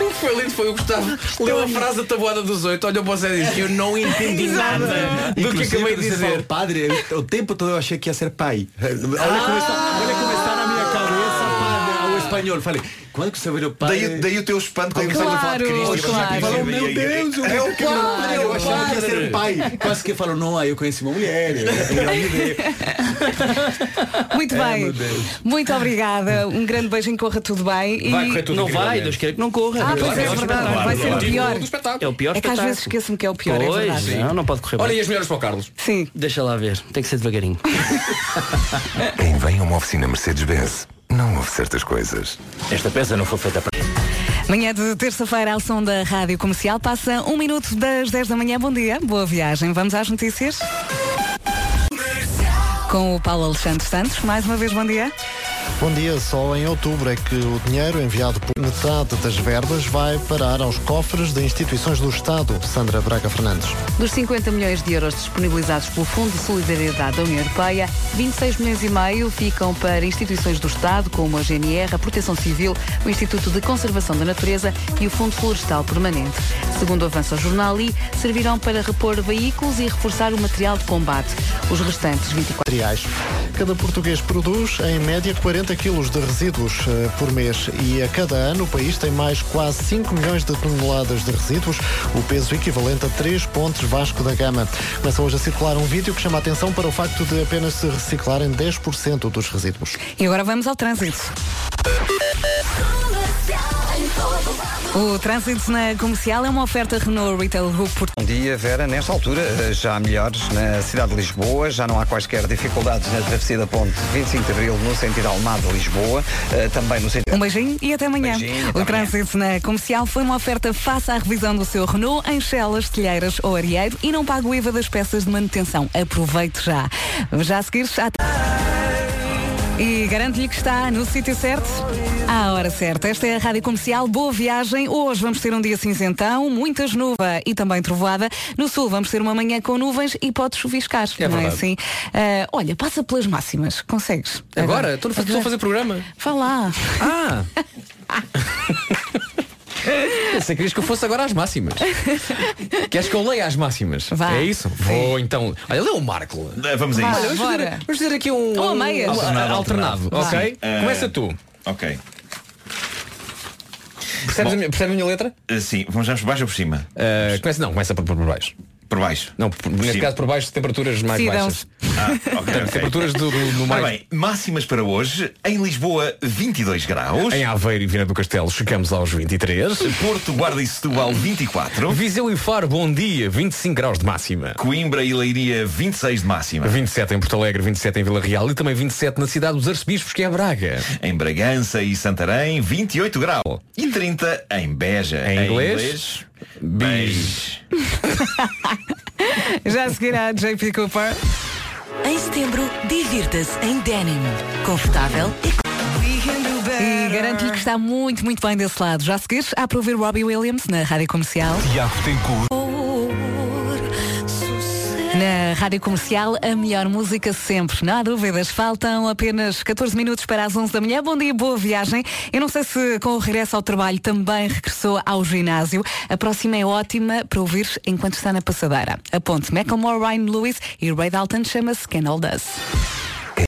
O que foi lindo foi o Gustavo. Leu a frase da tabuada dos oito, olhou para você e disse: Eu não entendi nada do que Inclusive, acabei de dizer. padre, o tempo todo eu achei que ia ser pai. Olha como está, olha como está espanhol. Falei, quando que você virou padre? Daí, daí o teu espanto quando começaste a falar de Claro, Cristo. e claro. Falou, meu Deus, é o padre, eu achava que ia ser pai. Quase que falou, não, aí eu conheci uma mulher. Muito Ai, bem. meu. Muito obrigada. Um grande beijinho, corra tudo bem. E... Vai correr tudo Não vai. Deus queira que não corra. Ah, pois é, Claro, verdade. claro, Vai ser o claro. pior. É o pior É que às vezes esqueço-me que é o pior, é Pois, verdade. não, não pode correr Olha, e as melhores para o Carlos? Sim. Deixa lá ver, tem que ser devagarinho. Quem vem a uma oficina Mercedes-Benz não ouve certas coisas. Esta peça não foi feita para. Manhã de terça-feira ao som da Rádio Comercial passa um minuto das 10 da manhã. Bom dia, boa viagem. Vamos às notícias? Com o Paulo Alexandre Santos. Mais uma vez, bom dia. Bom dia, só em outubro é que o dinheiro enviado por metade das verbas vai parar aos cofres de instituições do Estado. Sandra Braga Fernandes. Dos 50 milhões de euros disponibilizados pelo Fundo de Solidariedade da União Europeia, 26 milhões e meio ficam para instituições do Estado, como a GNR, a Proteção Civil, o Instituto de Conservação da Natureza e o Fundo Florestal Permanente. Segundo avança o jornal I, servirão para repor veículos e reforçar o material de combate. Os restantes 24 Materiais. Cada português produz, em média, 40 quilos de resíduos eh, por mês e a cada ano o país tem mais quase 5 milhões de toneladas de resíduos, o peso equivalente a 3 pontos Vasco da Gama. Começa hoje a circular um vídeo que chama a atenção para o facto de apenas se reciclarem 10% dos resíduos. E agora vamos ao trânsito. O trânsito na comercial é uma oferta Renault Retail Group por Bom dia, Vera. Nesta altura, eh, já há melhores na cidade de Lisboa. Já não há quaisquer dificuldades na travessia da ponte 25 de Abril no sentido Almada-Lisboa. eh, Também no sentido... Um beijinho e até amanhã. Beijinho, até o trânsito na comercial foi uma oferta faça à revisão do seu Renault em Chelas, Telheiras ou Arieiro e não paga o IVA das peças de manutenção. Aproveite já. Já a seguir, já. E garanto-lhe que está no sítio certo, à hora certa. Esta é a Rádio Comercial. Boa viagem. Hoje vamos ter um dia cinzentão, muitas nuvens e também trovoada. No sul vamos ter uma manhã com nuvens e pode chuviscar. É não é assim? Ah, olha, passa pelas máximas. Consegues? Agora? Estou a fazer- estou a fazer programa. Vá lá. Ah! Pensei que querias que eu fosse agora às máximas. Queres que eu leia as máximas? Vá. É isso? Vou então. Olha, lê o Marco. Vamos a isso. Olha, vamos fazer, bora. vamos fazer aqui um. Ou a um- meias. alternado, alternado, Vá. ok? Ah, Começa tu. Ok. Percebes, a, minha, percebes a minha letra? Uh, sim, vamos por baixo ou por cima? Uh, começa, não, começa por, por baixo. Por baixo. Não, por- neste caso por baixo de temperaturas mais baixas. Ah, ok, Portanto, ok. temperaturas do, do, do mais... bem, máximas para hoje. Em Lisboa, 22 graus. Em Aveiro e Viana do Castelo chegamos aos 23. Porto, Guarda e Setúbal, 24. Viseu e Faro, bom dia, 25 graus de máxima. Coimbra e Leiria, 26 de máxima. 27 em Porto Alegre, 27 em Vila Real e também 27 na cidade dos Arcebispos, que é Braga. Em Bragança e Santarém, 28 graus. E 30 em Beja. Em inglês, Beige. Já a seguir a JP Cooper. Em setembro, divirta-se em denim. Confortável e E garanto-lhe que está muito, muito bem desse lado. Já a seguir, há para ouvir Robbie Williams na Rádio Comercial. Tiago Tencourt. Na Rádio Comercial, a melhor música sempre. Não há dúvidas. Faltam apenas 14 minutos para as 11 da manhã. Bom dia, boa viagem. Eu não sei se com o regresso ao trabalho também regressou ao ginásio. A próxima é ótima para ouvir enquanto está na passadeira. Aponte Macklemore, Ryan Lewis e Ray Dalton chama-se Can All Does.